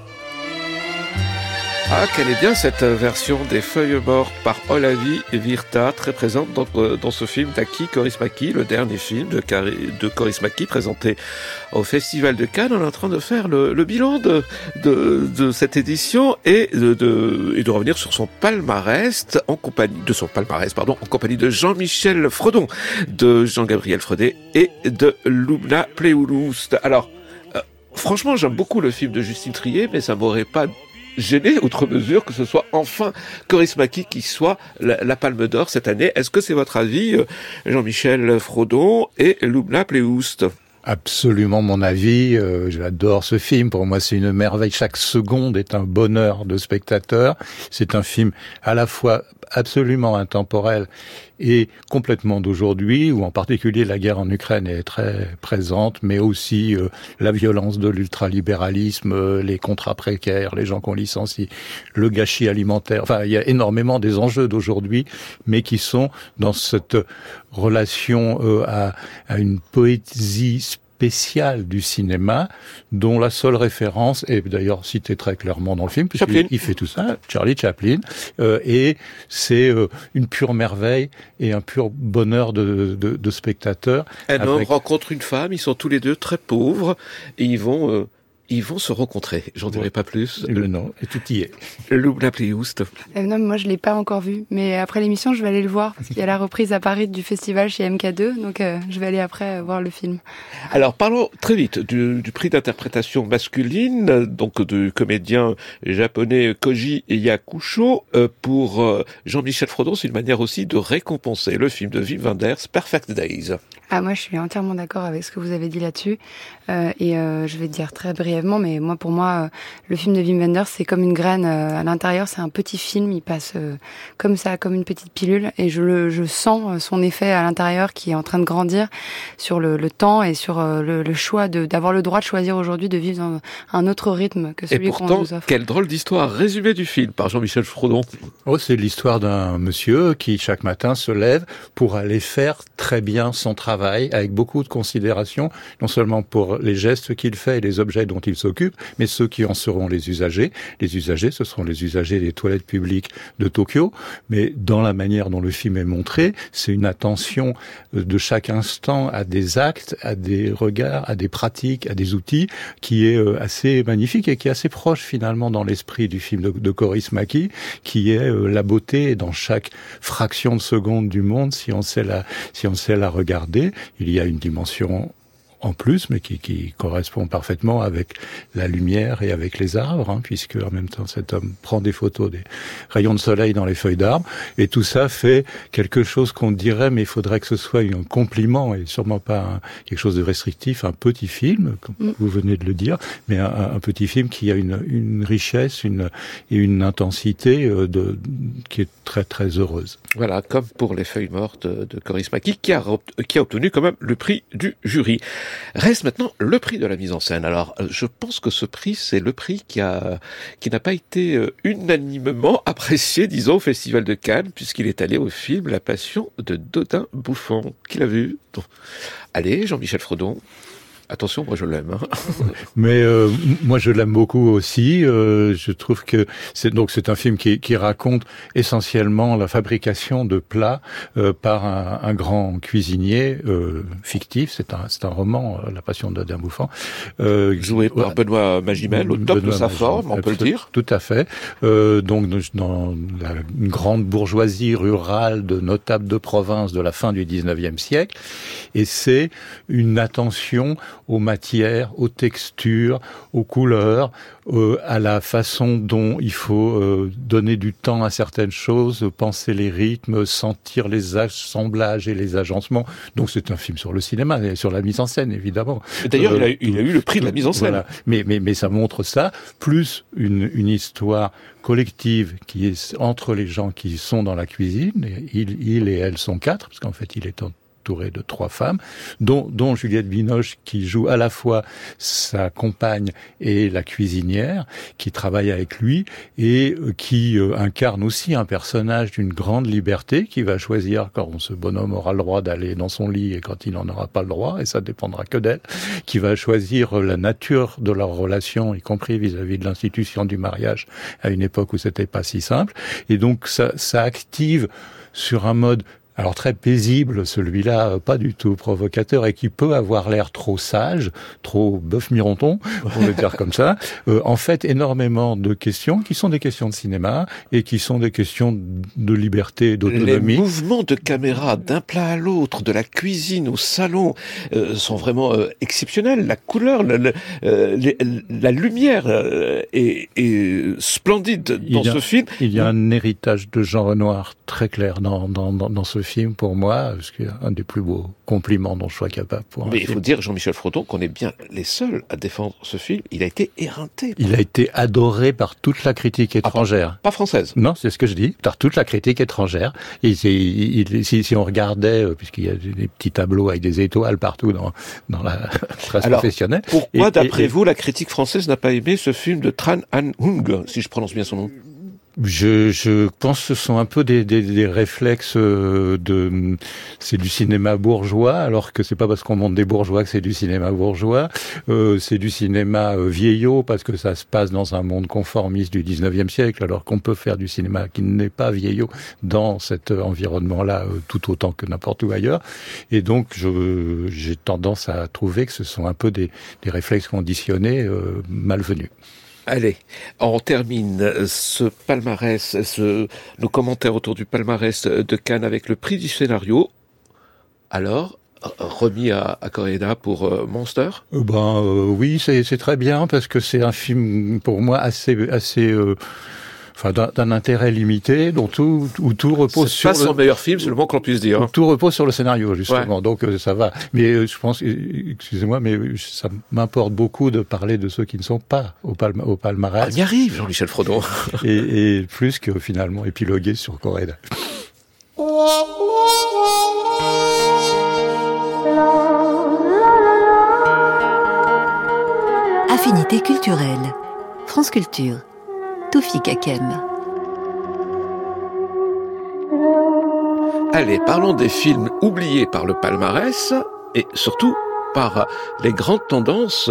Ah, quelle est bien cette version des Feuilles mortes par Olavi Virta, très présente dans, euh, dans ce film d'Aki Korismaki, le dernier film de, de Korismaki présenté au Festival de Cannes. On est en train de faire le, bilan de, cette édition et de, revenir sur son palmarès en compagnie de son palmarès, pardon, en compagnie de Jean-Michel Fredon, de Jean-Gabriel Fredet et de Lumna Pleouloust. Alors, euh, franchement, j'aime beaucoup le film de Justine Trier, mais ça m'aurait pas gêné outre mesure que ce soit enfin Coris Maki qui soit la, Palme d'Or cette année. Est-ce que c'est votre avis, euh, Jean-Michel Frodon et Loubna Pléoust? Absolument mon avis. Euh, j'adore ce film. Pour moi, c'est une merveille. Chaque seconde est un bonheur de spectateur. C'est un film à la fois absolument intemporel et complètement d'aujourd'hui, où en particulier la guerre en Ukraine est très présente, mais aussi euh, la violence de l'ultralibéralisme, euh, les contrats précaires, les gens qu'on licencie, le gâchis alimentaire. Enfin, il y a énormément des enjeux d'aujourd'hui, mais qui sont dans cette relation euh, à, à, une poésie spécial du cinéma, dont la seule référence est d'ailleurs citée très clairement dans le film, puisqu'il fait tout ça, Charlie Chaplin, euh, et c'est euh, une pure merveille et un pur bonheur de, de, de spectateurs. Un homme rencontre une femme, ils sont tous les deux très pauvres, et ils vont euh, ils vont se rencontrer. J'en dirai pas plus. Le nom, et tout y est. Loubna Plioust. Euh, non, moi je l'ai pas encore vu, mais après l'émission, je vais aller le voir parce qu'il y a la reprise à Paris du festival chez MK2, donc euh, je vais aller après euh, voir le film. Alors parlons très vite du, du prix d'interprétation masculine, donc du comédien japonais Koji Yakusho pour Jean-Michel Frodon. C'est une manière aussi de récompenser le film de Wim Wenders, Perfect Days. Ah moi je suis entièrement d'accord avec ce que vous avez dit là-dessus et je vais dire très brièvement brièvement, mais moi, pour moi, le film de Wim Wenders, c'est comme une graine à l'intérieur. C'est un petit film. Il passe comme ça, comme une petite pilule, et je le, je sens son effet à l'intérieur qui est en train de grandir sur le, le temps et sur le, le choix de d'avoir le droit de choisir aujourd'hui de vivre dans un autre rythme que celui qu'on nous offre. Quelle drôle d'histoire résumé du film par Jean-Michel Frodon. Oh, c'est l'histoire d'un monsieur qui chaque matin se lève pour aller faire très bien son travail avec beaucoup de considération, non seulement pour les gestes qu'il fait et les objets dont il s'occupe, mais ceux qui en seront les usagers. Les usagers, ce seront les usagers des toilettes publiques de Tokyo, mais dans la manière dont le film est montré, c'est une attention euh, de chaque instant à des actes, à des regards, à des pratiques, à des outils qui est euh, assez magnifique et qui est assez proche finalement dans l'esprit du film de, de Coris Maki, qui est euh, la beauté dans chaque fraction de seconde du monde si on sait la si on sait la regarder. Il y a une dimension en plus, mais qui, qui, correspond parfaitement avec la lumière et avec les arbres, hein, puisque en même temps cet homme prend des photos des rayons de soleil dans les feuilles d'arbres, et tout ça fait quelque chose qu'on dirait, mais il faudrait que ce soit un compliment et sûrement pas quelque chose de restrictif, un petit film, comme mm. vous venez de le dire, mais un, un, petit film qui a une, une richesse, une et une intensité euh, de, qui est très très heureuse. Voilà, comme pour les feuilles mortes de Coris Maki, qui a, qui a obtenu quand même le prix du jury. Reste maintenant le prix de la mise en scène. Alors, euh, je pense que ce prix, c'est le prix qui a, qui n'a pas été euh, unanimement apprécié, disons, au Festival de Cannes, puisqu'il est allé au film La Passion de Dodin Bouffon. Qui l'a vu? Allez, Jean-Michel Fredon. Attention, moi je l'aime. Hein. Mais euh, moi je l'aime beaucoup aussi. Euh, je trouve que c'est donc c'est un film qui, qui, raconte essentiellement la fabrication de plats euh, par un, un, grand cuisinier euh, fictif. C'est un c'est un roman, euh, La Passion d'Adam Bouffant, joué par Benoît Magimel au top de sa forme, on peut le dire. Tout à fait. donc dans la, une grande bourgeoisie rurale de notables de province de la fin du 19e siècle, et c'est une attention aux matières, aux textures, aux couleurs, euh, à la façon dont il faut euh, donner du temps à certaines choses, penser les rythmes, sentir les assemblages et les agencements. Donc c'est un film sur le cinéma et sur la mise en scène, évidemment. D'ailleurs, euh, il, il, a eu le prix de la mise en scène. Voilà. Mais, mais, mais ça montre ça, plus une, une histoire collective qui est entre les gens qui sont dans la cuisine. Il, il et elle sont quatre, parce qu'en fait, il est en entouré de trois femmes, dont, Juliette Binoche qui joue à la fois sa compagne et la cuisinière, qui travaille avec lui et euh, qui euh, incarne aussi un personnage d'une grande liberté, qui va choisir quand ce bonhomme aura le droit d'aller dans son lit et quand il n'en aura pas le droit, et ça dépendra que d'elle, qui va choisir la nature de leur relation, y compris vis-à-vis -vis de l'institution du mariage, à une époque où c'était pas si simple. Et donc ça, ça active sur un mode alors très paisible, celui-là, euh, pas du tout provocateur et qui peut avoir l'air trop sage, trop bœuf mironton, pour le dire comme ça. Euh, en fait, énormément de questions qui sont des questions de cinéma et qui sont des questions de liberté, d'autonomie. Les mouvements de caméra d'un plat à l'autre, de la cuisine au salon, euh, sont vraiment euh, exceptionnels. La couleur, la, la, la lumière est, est, splendide dans a, ce film. Il y a un héritage de Jean Renoir très clair dans, dans, dans, dans ce film pour moi, parce qu'il un des plus beaux compliments dont je sois capable. Pour Mais il faut dire, Jean-Michel Frodon, qu'on est bien les seuls à défendre ce film. Il a été éreinté. Il a été adoré par toute la critique étrangère. Ah, pas, pas, française. Non, c'est ce que je dis. Par toute la critique étrangère. Et il, si, si, on regardait, euh, puisqu'il y a des petits tableaux avec des étoiles partout dans, dans la presse professionnelle. Pourquoi, d'après vous, la critique française n'a pas aimé ce film de Tran Han Hung, si je prononce bien son nom? Je, je pense que ce sont un peu des, des, des réflexes de c'est du cinéma bourgeois alors que c'est pas parce qu'on monte des bourgeois que c'est du cinéma bourgeois euh, c'est du cinéma vieillot parce que ça se passe dans un monde conformiste du 19e siècle alors qu'on peut faire du cinéma qui n'est pas vieillot dans cet environnement là tout autant que n'importe où ailleurs et donc j'ai tendance à trouver que ce sont un peu des, des réflexes conditionnés euh, malvenus. Allez, on termine ce palmarès, ce, nos commentaires autour du palmarès de Cannes avec le prix du scénario. Alors, remis à, à pour euh, Monster? Ben euh, oui, c'est très bien parce que c'est un film pour moi assez assez euh, enfin d'un intérêt limité, dont tout où tout repose C'est sur pas le, son meilleur film, c'est le moins qu'on puisse dire. hein. tout repose sur le scénario justement. Donc euh, ça va. Mais euh, je pense, euh, excusez-moi, mais ça m'importe beaucoup de parler de ceux qui ne sont pas au, palma- au On palmarès y arrive, Jean-Michel Frodon. et, et plus que finalement épiloguer sur Coréda. Affinité culturelle. France Culture. Allez, parlons des films oubliés par le palmarès et surtout par les grandes tendances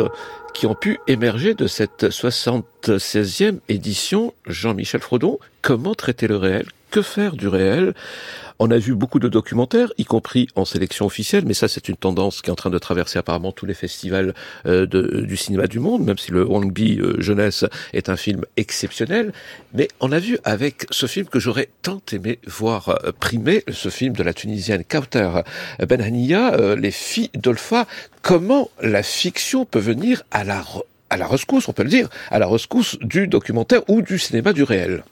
qui ont pu émerger de cette 76e édition. Jean-Michel Frodon, comment traiter le réel Que faire du réel? On a vu beaucoup de documentaires, y compris en sélection officielle, mais ça c'est une tendance qui est en train de traverser apparemment tous les festivals euh, du cinéma du monde, même si le Wang Bi euh, Jeunesse est un film exceptionnel. Mais on a vu avec ce film que j'aurais tant aimé voir euh, primer, ce film de la Tunisienne Kauter Ben Hania, euh, Les filles d'Olfa, comment la fiction peut venir à la, à la rescousse, on peut le dire, à la rescousse du documentaire ou du cinéma du réel?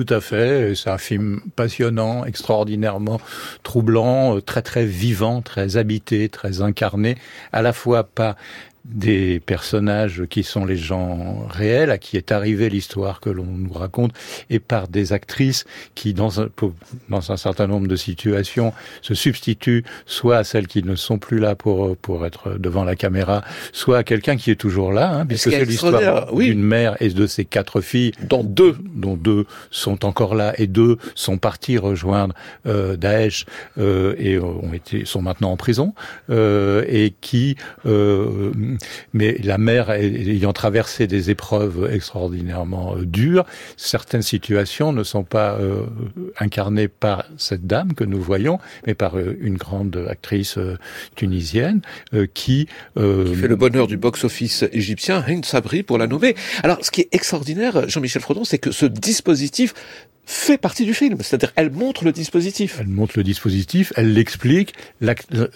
Tout à fait. C'est un film passionnant, extraordinairement troublant, euh, très très vivant, très habité, très incarné, à la fois par des personnages qui sont les gens réels, à qui est arrivée l'histoire que l'on nous raconte, et par des actrices qui, dans un, dans un certain nombre de situations, se substituent soit à celles qui ne sont plus là pour, pour être devant la caméra, soit à quelqu'un qui est toujours là, hein, puisque c'est l'histoire oui. d'une mère et de ses quatre filles, Dans deux dont deux sont encore là et deux sont partis rejoindre euh, Daesh euh, et ont été sont maintenant en prison euh, et qui euh, mais la mère ayant traversé des épreuves extraordinairement euh, dures certaines situations ne sont pas euh, incarnées par cette dame que nous voyons mais par euh, une grande actrice euh, tunisienne euh, qui, euh, qui fait le bonheur du box-office égyptien, Hind Sabri pour la nommer. Alors, ce qui est extraordinaire, Jean-Michel Frodon, c'est que ce dispositif fait partie du film. C'est-à-dire, elle montre le dispositif. Elle montre le dispositif, elle l'explique.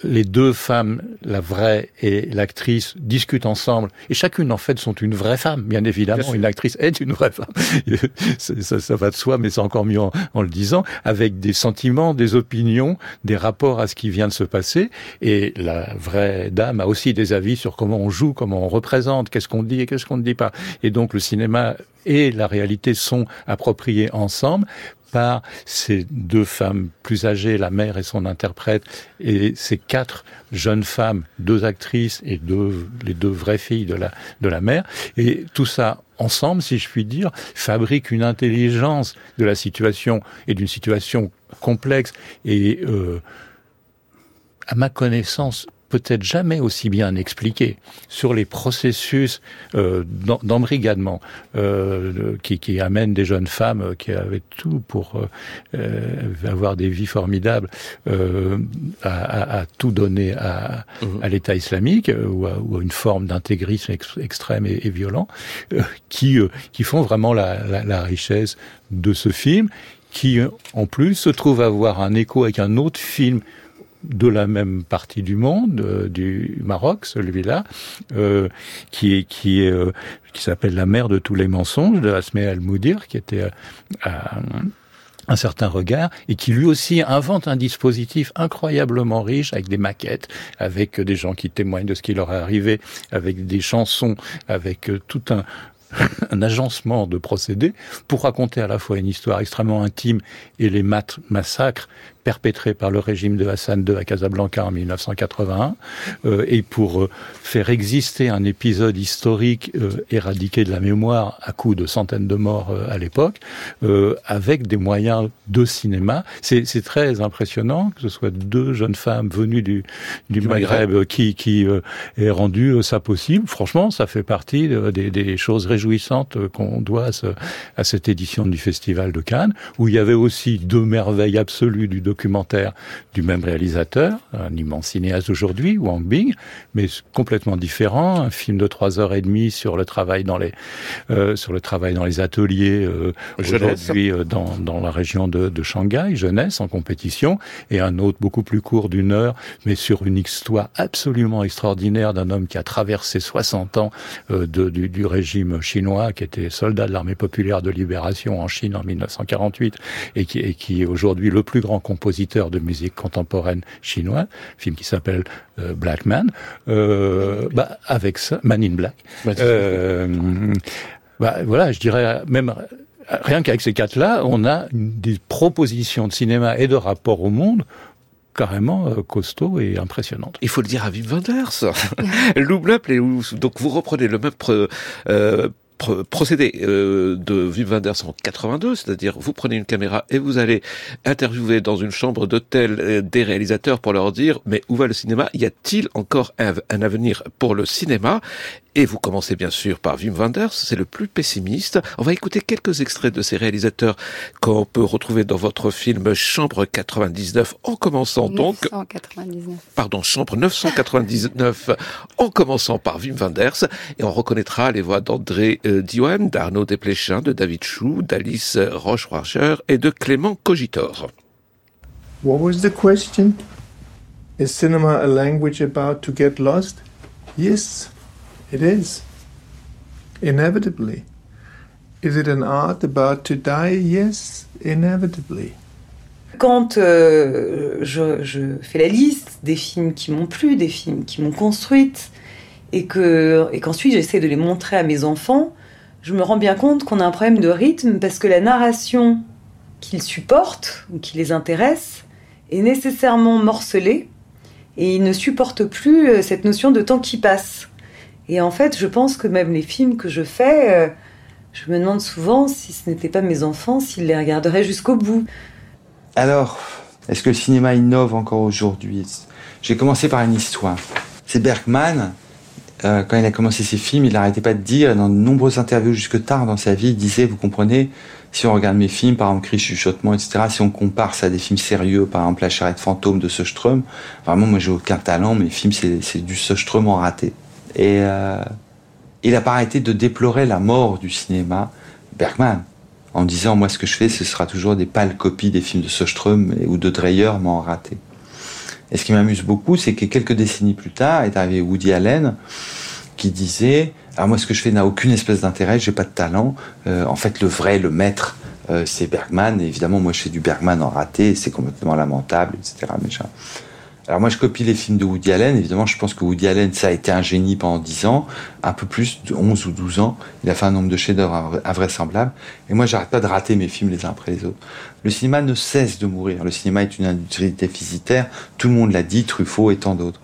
Les deux femmes, la vraie et l'actrice, discutent ensemble. Et chacune, en fait, sont une vraie femme. Bien évidemment, une actrice est une vraie femme. Ça, ça va de soi, mais c'est encore mieux en, en le disant. Avec des sentiments, des opinions, des rapports à ce qui vient de se passer. Et la vraie dame a aussi des avis sur comment on joue, comment on représente, qu'est-ce qu'on dit et qu'est-ce qu'on ne dit pas. Et donc, le cinéma et la réalité sont appropriés ensemble ces deux femmes plus âgées, la mère et son interprète, et ces quatre jeunes femmes, deux actrices et deux, les deux vraies filles de la, de la mère. Et tout ça ensemble, si je puis dire, fabrique une intelligence de la situation et d'une situation complexe et, euh, à ma connaissance, peut-être jamais aussi bien expliqué sur les processus euh, d'em- d'embrigadement euh, qui, qui amènent des jeunes femmes euh, qui avaient tout pour euh, euh, avoir des vies formidables euh, à, à- à tout donner à, Mhm. à l'État islamique ou, à, ou à une forme d'intégrisme ex- extrême et, et violent euh, qui, euh, qui font vraiment la, la, la richesse de ce film qui en plus se trouve avoir un écho avec un autre film de la même partie du monde, euh, du Maroc, celui-là, euh, qui est qui est euh, qui s'appelle La mère de tous les mensonges de Asmé Al Moudir, qui était à un certain regard et qui lui aussi invente un dispositif incroyablement riche avec des maquettes, avec des gens qui témoignent de ce qui leur est arrivé, avec des chansons, avec tout un un agencement de procédés pour raconter à la fois une histoire extrêmement intime et les massacres perpétrés par le régime de Hassan II à Casablanca en 1981, euh, et pour euh, faire exister un épisode historique euh, éradiqué de la mémoire à coup de centaines de morts euh, à l'époque, euh, avec des moyens de cinéma. C'est très impressionnant que ce soit deux jeunes femmes venues du, du, Du Maghreb, Maghreb. qui, qui euh, aient rendu ça possible. Franchement, ça fait partie des, des choses réjouissantes qu'on doit à, ce- à cette édition du Festival de Cannes, où il y avait aussi deux merveilles absolues du documentaire du même réalisateur, un immense cinéaste aujourd'hui, Wang Bing, mais complètement différent, un film de trois heures et demie sur le travail dans les euh, sur le travail dans les ateliers euh, aujourd'hui euh, dans, dans la région de, de Shanghai, jeunesse en compétition, et un autre beaucoup plus court d'une heure, mais sur une histoire absolument extraordinaire d'un homme qui a traversé 60 ans euh, de, du, du régime chinois, qui était soldat de l'armée populaire de libération en Chine en 1948 et qui, et qui est aujourd'hui le plus grand compositeur de musique contemporaine chinoise, film qui s'appelle euh, Black Man, euh, bah, avec ça, Man in Black. Euh, bah, voilà, je dirais même rien qu'avec ces quatre-là, on a des propositions de cinéma et de rapport au monde carrément euh, costaud et impressionnante. Il faut le dire à Wim Wenders. Donc vous reprenez le même procédé euh, de Wim Wenders en 82, c'est-à-dire vous prenez une caméra et vous allez interviewer dans une chambre d'hôtel euh, des réalisateurs pour leur dire mais où va le cinéma? Y a-t-il encore un, un avenir pour le cinéma? Et vous commencez bien sûr par Wim Wenders, c'est le plus pessimiste. On va écouter quelques extraits de ces réalisateurs qu'on peut retrouver dans votre film Chambre 99, en commençant 999. donc... Pardon, Chambre 999, en commençant par Wim Wenders, et on reconnaîtra les voix d'André euh, Diwan, d'Arnaud Desplechin, de David Chou, d'Alice Roche-Rocher et de Clément Cogitor. What was the question? Is cinema a language about to get lost? Yes. It is. Inevitably. Is it an art about to die? Yes, inevitably. Quand euh, je, fais la liste des films qui m'ont plu, des films qui m'ont construite, et qu'ensuite j'essaie de les montrer à mes enfants, je me rends bien compte qu'on a un problème de rythme parce que la narration qu'ils supportent ou qui les intéresse est nécessairement morcelée et ils ne supportent plus euh, cette notion de temps qui passe. Et en fait, je pense que même les films que je fais, euh, je me demande souvent si ce n'étaient pas mes enfants, s'ils les regarderaient jusqu'au bout. Alors, est-ce que le cinéma innove encore aujourd'hui? J'ai commencé par une histoire. C'est Bergman, euh, quand il a commencé ses films, il n'arrêtait pas de dire, dans de nombreuses interviews jusque tard dans sa vie, il disait, vous comprenez, si on regarde mes films, par exemple Cri, Chuchotement, etc., si on compare ça à des films sérieux, par exemple La charrette fantôme de Söström, vraiment, moi j'ai aucun talent, mes films c'est du Söström en raté. Et euh, il n'a pas arrêté de déplorer la mort du cinéma, Bergman, en disant moi ce que je fais, ce sera toujours des pâles copies des films de Söström ou de Dreyer, mais en raté. Et ce qui m'amuse beaucoup, c'est que quelques décennies plus tard est arrivé Woody Allen qui disait alors moi ce que je fais n'a aucune espèce d'intérêt, j'ai pas de talent. Euh, en fait le vrai, le maître, euh, c'est Bergman. Évidemment moi je fais du Bergman en raté, c'est complètement lamentable, etc. Alors moi je copie les films de Woody Allen, évidemment je pense que Woody Allen ça a été un génie pendant 10 ans, un peu plus, de 11 ou 12 ans, il a fait un nombre de chefs-d'œuvre invraisemblables, et moi j'arrête pas de rater mes films les uns après les autres. Le cinéma ne cesse de mourir, le cinéma est une industrie déficitaire, tout le monde l'a dit, Truffaut et tant d'autres.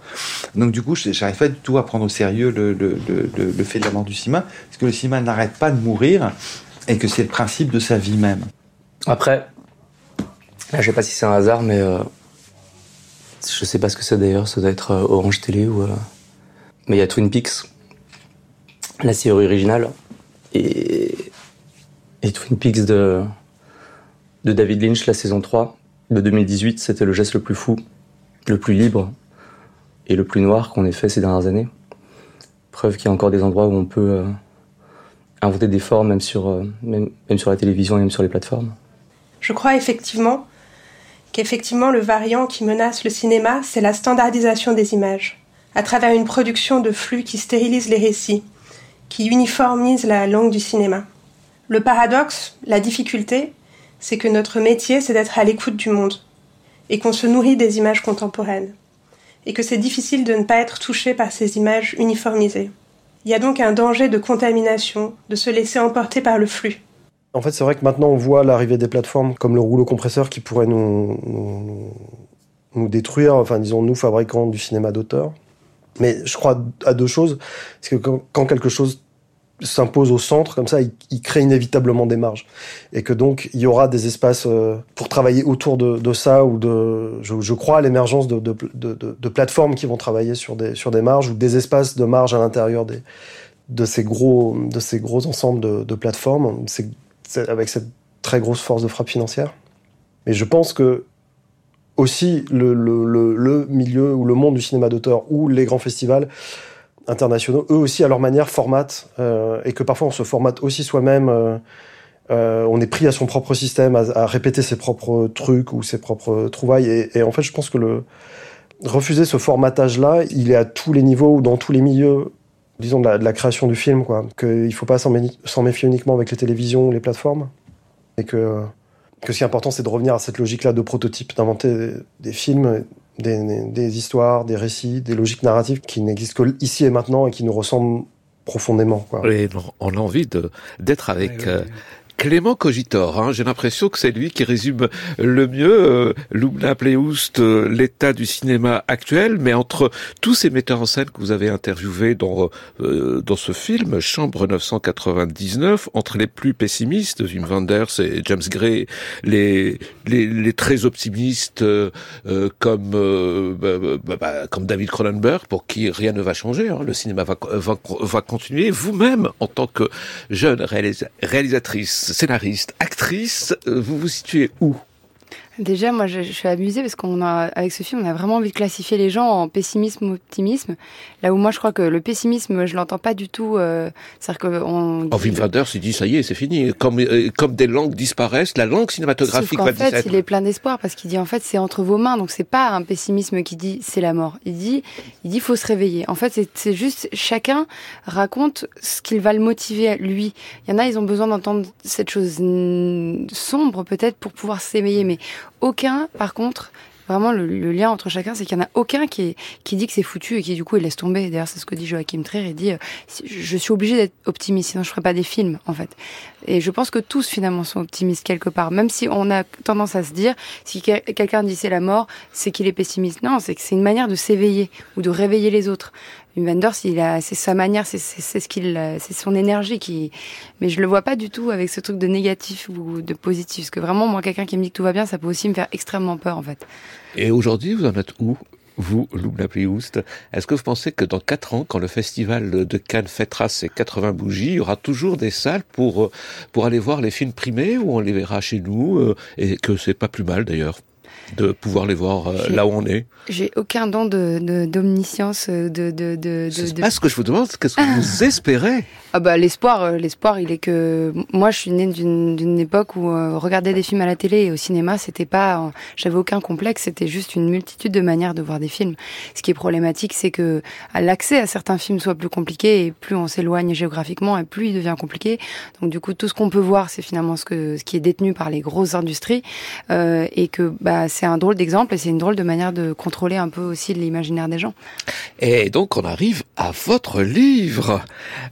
Donc du coup j'arrive pas du tout à prendre au sérieux le, le, le, le, fait de la mort du cinéma, parce que le cinéma n'arrête pas de mourir, et que c'est le principe de sa vie même. Après, je sais pas si c'est un hasard, mais... Euh je sais pas ce que c'est d'ailleurs, ça doit être euh, Orange Télé ou. Euh, mais il y a Twin Peaks, la série originale, et, Twin Peaks de, David Lynch, la saison 3 de 2018, c'était le geste le plus fou, le plus libre et le plus noir qu'on ait fait ces dernières années. Preuve qu'il y a encore des endroits où on peut euh, inventer des formes, même sur, même sur la télévision et même sur les plateformes. Je crois effectivement qu'effectivement le variant qui menace le cinéma, c'est la standardisation des images, à travers une production de flux qui stérilise les récits, qui uniformise la langue du cinéma. Le paradoxe, la difficulté, c'est que notre métier, c'est d'être à l'écoute du monde, et qu'on se nourrit des images contemporaines, et que c'est difficile de ne pas être touché par ces images uniformisées. Il y a donc un danger de contamination, de se laisser emporter par le flux. En fait, c'est vrai que maintenant, on voit l'arrivée des plateformes comme le rouleau compresseur qui pourrait nous, détruire, enfin, disons, nous, fabricants du cinéma d'auteur. Mais je crois à deux choses. C'est que quand, quelque chose s'impose au centre, comme ça, il, crée inévitablement des marges. Et que donc, il y aura des espaces euh, pour travailler autour de, ça, ou de, je, crois à l'émergence de, plateformes qui vont travailler sur des, sur des marges, ou des espaces de marge à l'intérieur de ces gros, de ces gros ensembles de, plateformes. Avec cette très grosse force de frappe financière. Mais je pense que aussi le, milieu ou le monde du cinéma d'auteur ou les grands festivals internationaux, eux aussi à leur manière formatent euh, et que parfois on se formate aussi soi-même. Euh, euh, on est pris à son propre système, à, répéter ses propres trucs ou ses propres trouvailles. Et, en fait, je pense que refuser ce formatage-là, il est à tous les niveaux ou dans tous les milieux, disons de la, de la création du film, quoi. Qu'il faut pas s'en méfier uniquement avec les télévisions ou les plateformes, et que que ce qui est important, c'est de revenir à cette logique-là de prototype, d'inventer des, des, films, des, des, histoires, des récits, des logiques narratives qui n'existent que ici et maintenant et qui nous ressemblent profondément. Quoi. Et on a envie d'être avec oui. Clément Cogitor, hein, j'ai l'impression que c'est lui qui résume le mieux euh, Pléoust, euh, l'état du cinéma actuel, mais entre tous ces metteurs en scène que vous avez interviewés dans euh, dans ce film, Chambre 999, entre les plus pessimistes, Wim Wenders et James Gray, les les, les très optimistes euh, comme bah, bah, bah, comme David Cronenberg, pour qui rien ne va changer, hein, le cinéma va, va, va continuer. Vous-même, en tant que jeune réalisa réalisatrice, scénariste, actrice, vous vous situez où? Déjà, moi, je, je, suis amusée parce qu'on a, avec ce film, on a vraiment envie de classifier les gens en pessimisme ou optimisme. Là où moi, je crois que le pessimisme, je l'entends pas du tout. Euh, C'est-à-dire que on. Oh, Wim Wenders, il dit ça y est, c'est fini. Comme euh, comme des langues disparaissent, la langue cinématographique Sauf va fait, disparaître. il est plein d'espoir parce qu'il dit en fait c'est entre vos mains. Donc c'est pas un pessimisme qui dit c'est la mort. Il dit il dit faut se réveiller. En fait, c'est juste chacun raconte ce qu'il va le motiver lui. Il y en a, ils ont besoin d'entendre cette chose sombre peut-être pour pouvoir s'éveiller, mais aucun, par contre, vraiment le, lien entre chacun, c'est qu'il n'y en a aucun qui, qui dit que c'est foutu et qui du coup il laisse tomber. D'ailleurs, c'est ce que dit Joachim Trier. Il dit euh, je suis obligé d'être optimiste, sinon je ferai pas des films en fait. Et je pense que tous finalement sont optimistes quelque part, même si on a tendance à se dire si quelqu'un dit c'est la mort, c'est qu'il est pessimiste. Non, c'est que c'est une manière de s'éveiller ou de réveiller les autres. Wim Wenders, c'est sa manière, c'est, son énergie qui, mais je le vois pas du tout avec ce truc de négatif ou de positif. Parce que vraiment, moi, quelqu'un qui me dit que tout va bien, ça peut aussi me faire extrêmement peur, en fait. Et aujourd'hui, vous en êtes où? Vous, Loubna Plioust, est-ce que vous pensez que dans quatre ans, quand le festival de Cannes fêtera ses 80 bougies, il y aura toujours des salles pour, pour aller voir les films primés ou on les verra chez nous et que c'est pas plus mal d'ailleurs? De pouvoir les voir euh, là où on est J'ai aucun don de, de, d'omniscience, de... de, de, pas ce que je vous demande, qu'est-ce que vous espérez ah bah, L'espoir, euh, l'espoir, il est que... Moi, je suis née d'une, d'une époque où euh, regarder des films à la télé et au cinéma, c'était pas... Euh, j'avais aucun complexe, c'était juste une multitude de manières de voir des films. Ce qui est problématique, c'est que l'accès à certains films soit plus compliqué et plus on s'éloigne géographiquement et plus il devient compliqué. Donc du coup, tout ce qu'on peut voir, c'est finalement ce, que, ce qui est détenu par les grosses industries euh, et que bah, c'est un drôle d'exemple et c'est une drôle de manière de contrôler un peu aussi l'imaginaire des gens. Et donc on arrive à votre livre,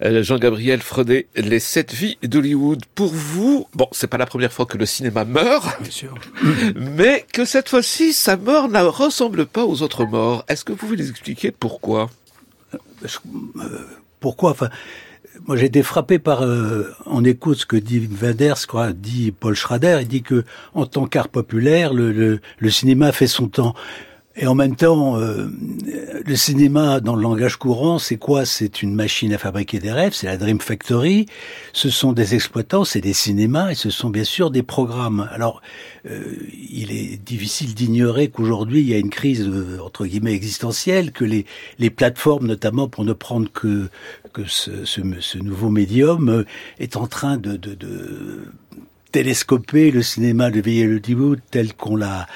euh, Jean-Gabriel Fredet, Les sept vies d'Hollywood. Pour vous, bon, c'est pas la première fois que le cinéma meurt, Bien sûr. mais que cette fois-ci, sa mort ne ressemble pas aux autres morts. Est-ce que vous pouvez nous expliquer pourquoi? Pourquoi? Enfin, moi j'ai été frappé par, euh, on écoute ce que dit Wenders, quoi, dit Paul Schrader, il dit que en tant qu'art populaire, le, le, cinéma fait son temps. Et en même temps, euh, le cinéma, dans le langage courant, c'est quoi? C'est une machine à fabriquer des rêves, c'est la Dream Factory. Ce sont des exploitants, c'est des cinémas, et ce sont bien sûr des programmes. Alors, euh, il est difficile d'ignorer qu'aujourd'hui, il y a une crise, euh, entre guillemets, existentielle, que les, les plateformes, notamment pour ne prendre que, que ce, ce, ce nouveau médium, euh, est en train de, de, de télescoper le cinéma de vieille Hollywood tel qu'on l'a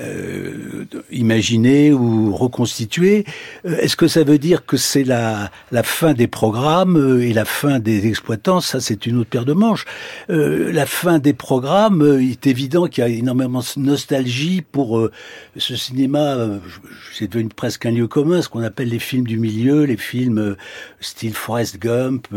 euh, imaginé ou reconstitué. Euh, est-ce que ça veut dire que c'est la, la fin des programmes euh, et la fin des exploitants? Ça, c'est une autre paire de manches. Euh, la fin des programmes, euh, il est évident qu'il y a énormément de nostalgie pour euh, ce cinéma. c'est devenu presque un lieu commun, ce qu'on appelle les films du milieu, les films style Forrest Gump,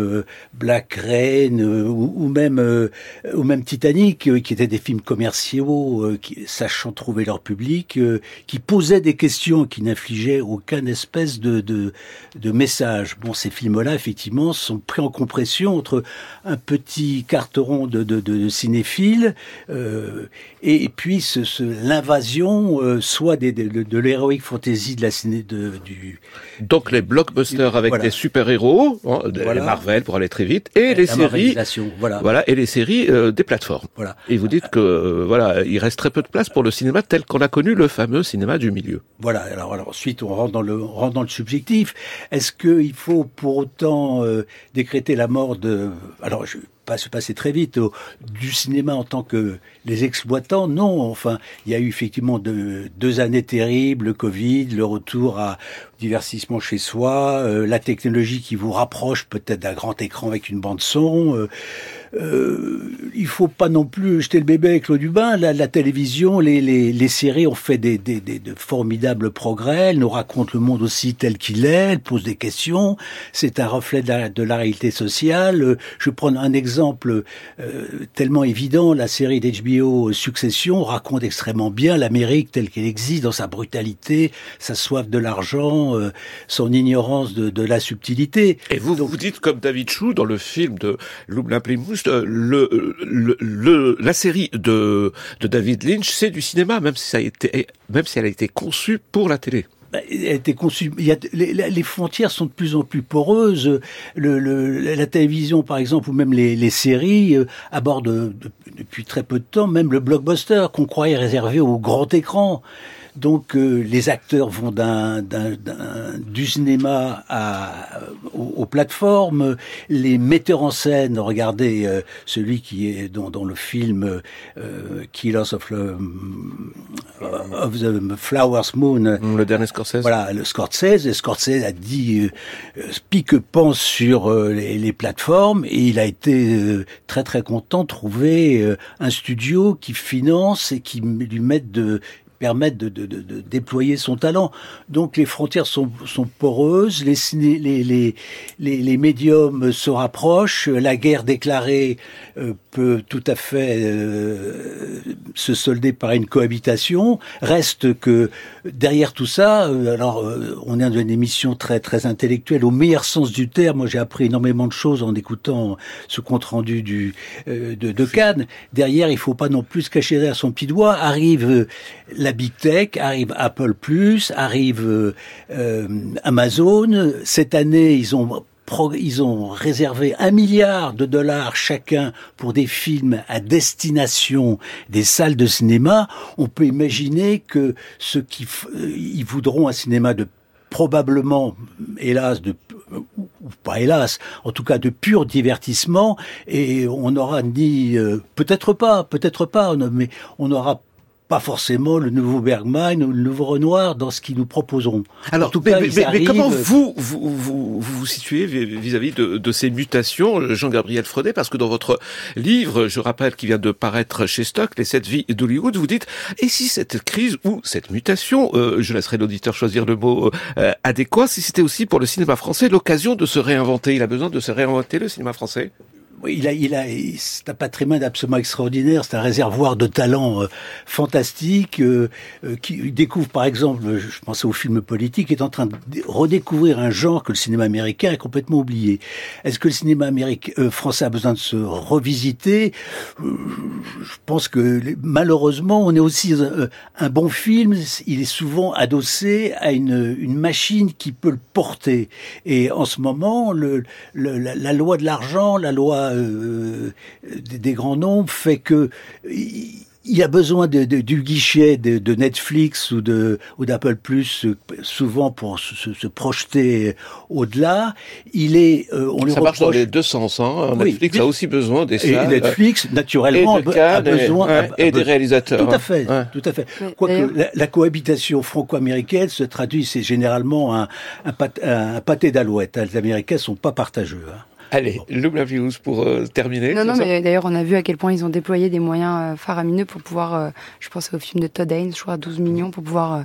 Black Rain ou, ou, même ou même Titanic, euh, qui étaient des films commerciaux, euh, qui, sachant trouver leur public, euh, qui posaient des questions, qui n'infligeaient aucun espèce de, de, de message. Bon, ces films-là, effectivement, sont pris en compression entre un petit carteron de, de, de cinéphiles et, et, puis ce, ce, l'invasion, soit des, de, de l'héroïque fantasy de la ciné, de, du... Donc les blockbusters avec voilà. des super-héros, hein, voilà. Marvel pour aller très vite, et, et les séries... Voilà. voilà. et les séries des plateformes Voilà. Et vous dites que euh, voilà, il reste très peu de place pour le cinéma tel qu'on a connu le fameux cinéma du milieu. Voilà. Alors, alors ensuite, on rentre dans le on rentre dans le subjectif. Est-ce qu'il faut pour autant euh, décréter la mort de alors je pas se passer très vite au, du cinéma en tant que les exploitants? Non enfin il y a eu effectivement de, deux années terribles le Covid le retour à divertissement chez soi euh, la technologie qui vous rapproche peut-être d'un grand écran avec une bande son euh, euh, il faut pas non plus jeter le bébé avec l'eau du bain. La, la télévision, les, les, les, séries ont fait des, des, des, de formidables progrès. Elles nous racontent le monde aussi tel qu'il est. Elles posent des questions. C'est un reflet de la, de la, réalité sociale. Euh, je prends un exemple euh, tellement évident. La série d'HBO Succession raconte extrêmement bien l'Amérique telle qu'elle existe dans sa brutalité, sa soif de l'argent, euh, son ignorance de, de, la subtilité. Et vous, Donc, vous dites comme David Chou dans le film de Loublin Plymouth, le, la série de, David Lynch, c'est du cinéma, même si elle a été conçue pour la télé elle a été conçue. Les, frontières sont de plus en plus poreuses. La télévision, par exemple, ou même les, séries euh, abordent de, depuis très peu de temps même le blockbuster qu'on croyait réservé au grand écran. Donc euh, les acteurs vont d'un, d'un, d'un, du cinéma à, aux, aux, plateformes. Les metteurs en scène, regardez euh, celui qui est dans, dans le film euh, Killers of, le, of the Flowers Moon. Le dernier Scorsese. Voilà, le Scorsese. Et Scorsese a dit euh, pique-pense sur euh, les, les, plateformes et il a été euh, très très content de trouver euh, un studio qui finance et qui lui mette de permettre de, déployer son talent. Donc les frontières sont, poreuses, les, les, médiums se rapprochent, la guerre déclarée euh, peut tout à fait euh, se solder par une cohabitation. Reste que derrière tout ça, euh, alors on est dans une émission très très intellectuelle au meilleur sens du terme. Moi j'ai appris énormément de choses en écoutant ce compte rendu du de, de Cannes. Derrière, il faut pas non plus se cacher derrière son petit doigt. Arrive la big tech, arrive Apple Plus, arrive euh, Amazon. Cette année, ils ont ils ont réservé un milliard de dollars chacun pour des films à destination des salles de cinéma. On peut imaginer que ceux qui ils voudront un cinéma de probablement, hélas, de ou pas hélas, en tout cas de pur divertissement, et on n'aura ni, euh, peut-être pas, peut-être pas, mais on n'aura pas forcément le nouveau Bergman ou le nouveau Renoir dans ce qu'ils nous proposeront. Alors, en tout cas, mais, mais, mais comment vous vous, vous, vous situez vis-à-vis de, de, ces mutations, Jean-Gabriel Fredet Parce que dans votre livre, je rappelle qu'il vient de paraître chez Stock, Les sept vies d'Hollywood, vous dites, et si cette crise ou cette mutation, euh, je laisserai l'auditeur choisir le mot euh, adéquat, si c'était aussi pour le cinéma français l'occasion de se réinventer Il a besoin de se réinventer, le cinéma français? Il a, il a, c'est un patrimoine absolument extraordinaire. C'est un réservoir de talents euh, fantastiques euh, euh, qui découvre, par exemple, je pensais au film politique, est en train de redécouvrir un genre que le cinéma américain a complètement oublié. Est-ce que le cinéma américain, euh, français a besoin de se revisiter? Je pense que malheureusement, on est aussi un, un, bon film. Il est souvent adossé à une, une machine qui peut le porter. Et en ce moment, le, le la loi de l'argent, la loi euh, des, grands nombres fait que il y a besoin de, de, du guichet de, de, Netflix ou de ou d'Apple Plus souvent pour se, se projeter au-delà. Il est, euh, on Ça le marche reproche... dans les deux sens. Hein. Oui. Netflix a aussi besoin des salles. Et Netflix, naturellement, et a besoin et, a, et des réalisateurs. Tout à fait, hein. tout à fait. Quoique la, la, cohabitation franco-américaine se traduit, c'est généralement un, un, pâté, un pâté d'alouette. Les Américains sont pas partageux. Hein. Allez, Loubla Views pour euh, terminer. Non, non, mais d'ailleurs, on a vu à quel point ils ont déployé des moyens euh, faramineux pour pouvoir, euh, je pense au film de Todd Haynes, je crois, 12 millions, pour pouvoir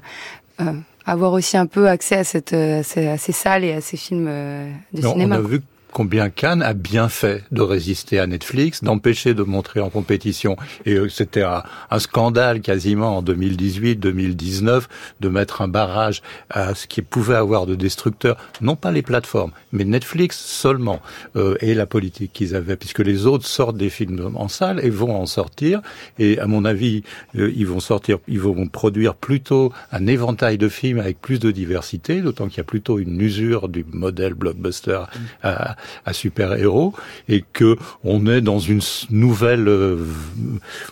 euh, avoir aussi un peu accès à, cette, à, ces, à ces salles et à ces films de non, cinéma. On a vu combien Cannes a bien fait de résister à Netflix, d'empêcher de montrer en compétition. Et c'était un, un, scandale quasiment en 2018-2019 de mettre un barrage à ce qui pouvait avoir de destructeur, non pas les plateformes, mais Netflix seulement, euh, et la politique qu'ils avaient, puisque les autres sortent des films en salle et vont en sortir. Et à mon avis, euh, ils vont sortir, ils vont produire plutôt un éventail de films avec plus de diversité, d'autant qu'il y a plutôt une usure du modèle blockbuster à, à super-héros et que on est dans une nouvelle euh,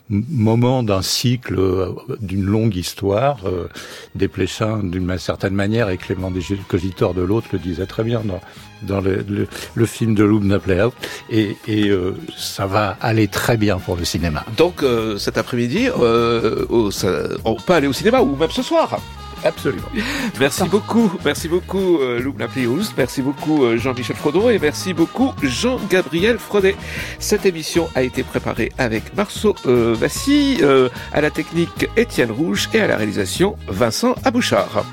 moment d'un cycle, euh, d'une longue histoire. Euh, Desplechin d'une certaine manière et Clément Descogitor de l'autre le disait très bien dans, dans le, film de Lubna Player et, et euh, ça va aller très bien pour le cinéma. Donc cet après-midi, on peut aller au cinéma ou même ce soir. Absolument. Merci beaucoup, merci beaucoup euh, Lubna merci beaucoup euh, Jean-Michel Frodon et merci beaucoup Jean-Gabriel Frodet. Cette émission a été préparée avec Marceau euh, Vassy, à la technique Étienne Rouge et à la réalisation Vincent Abouchard.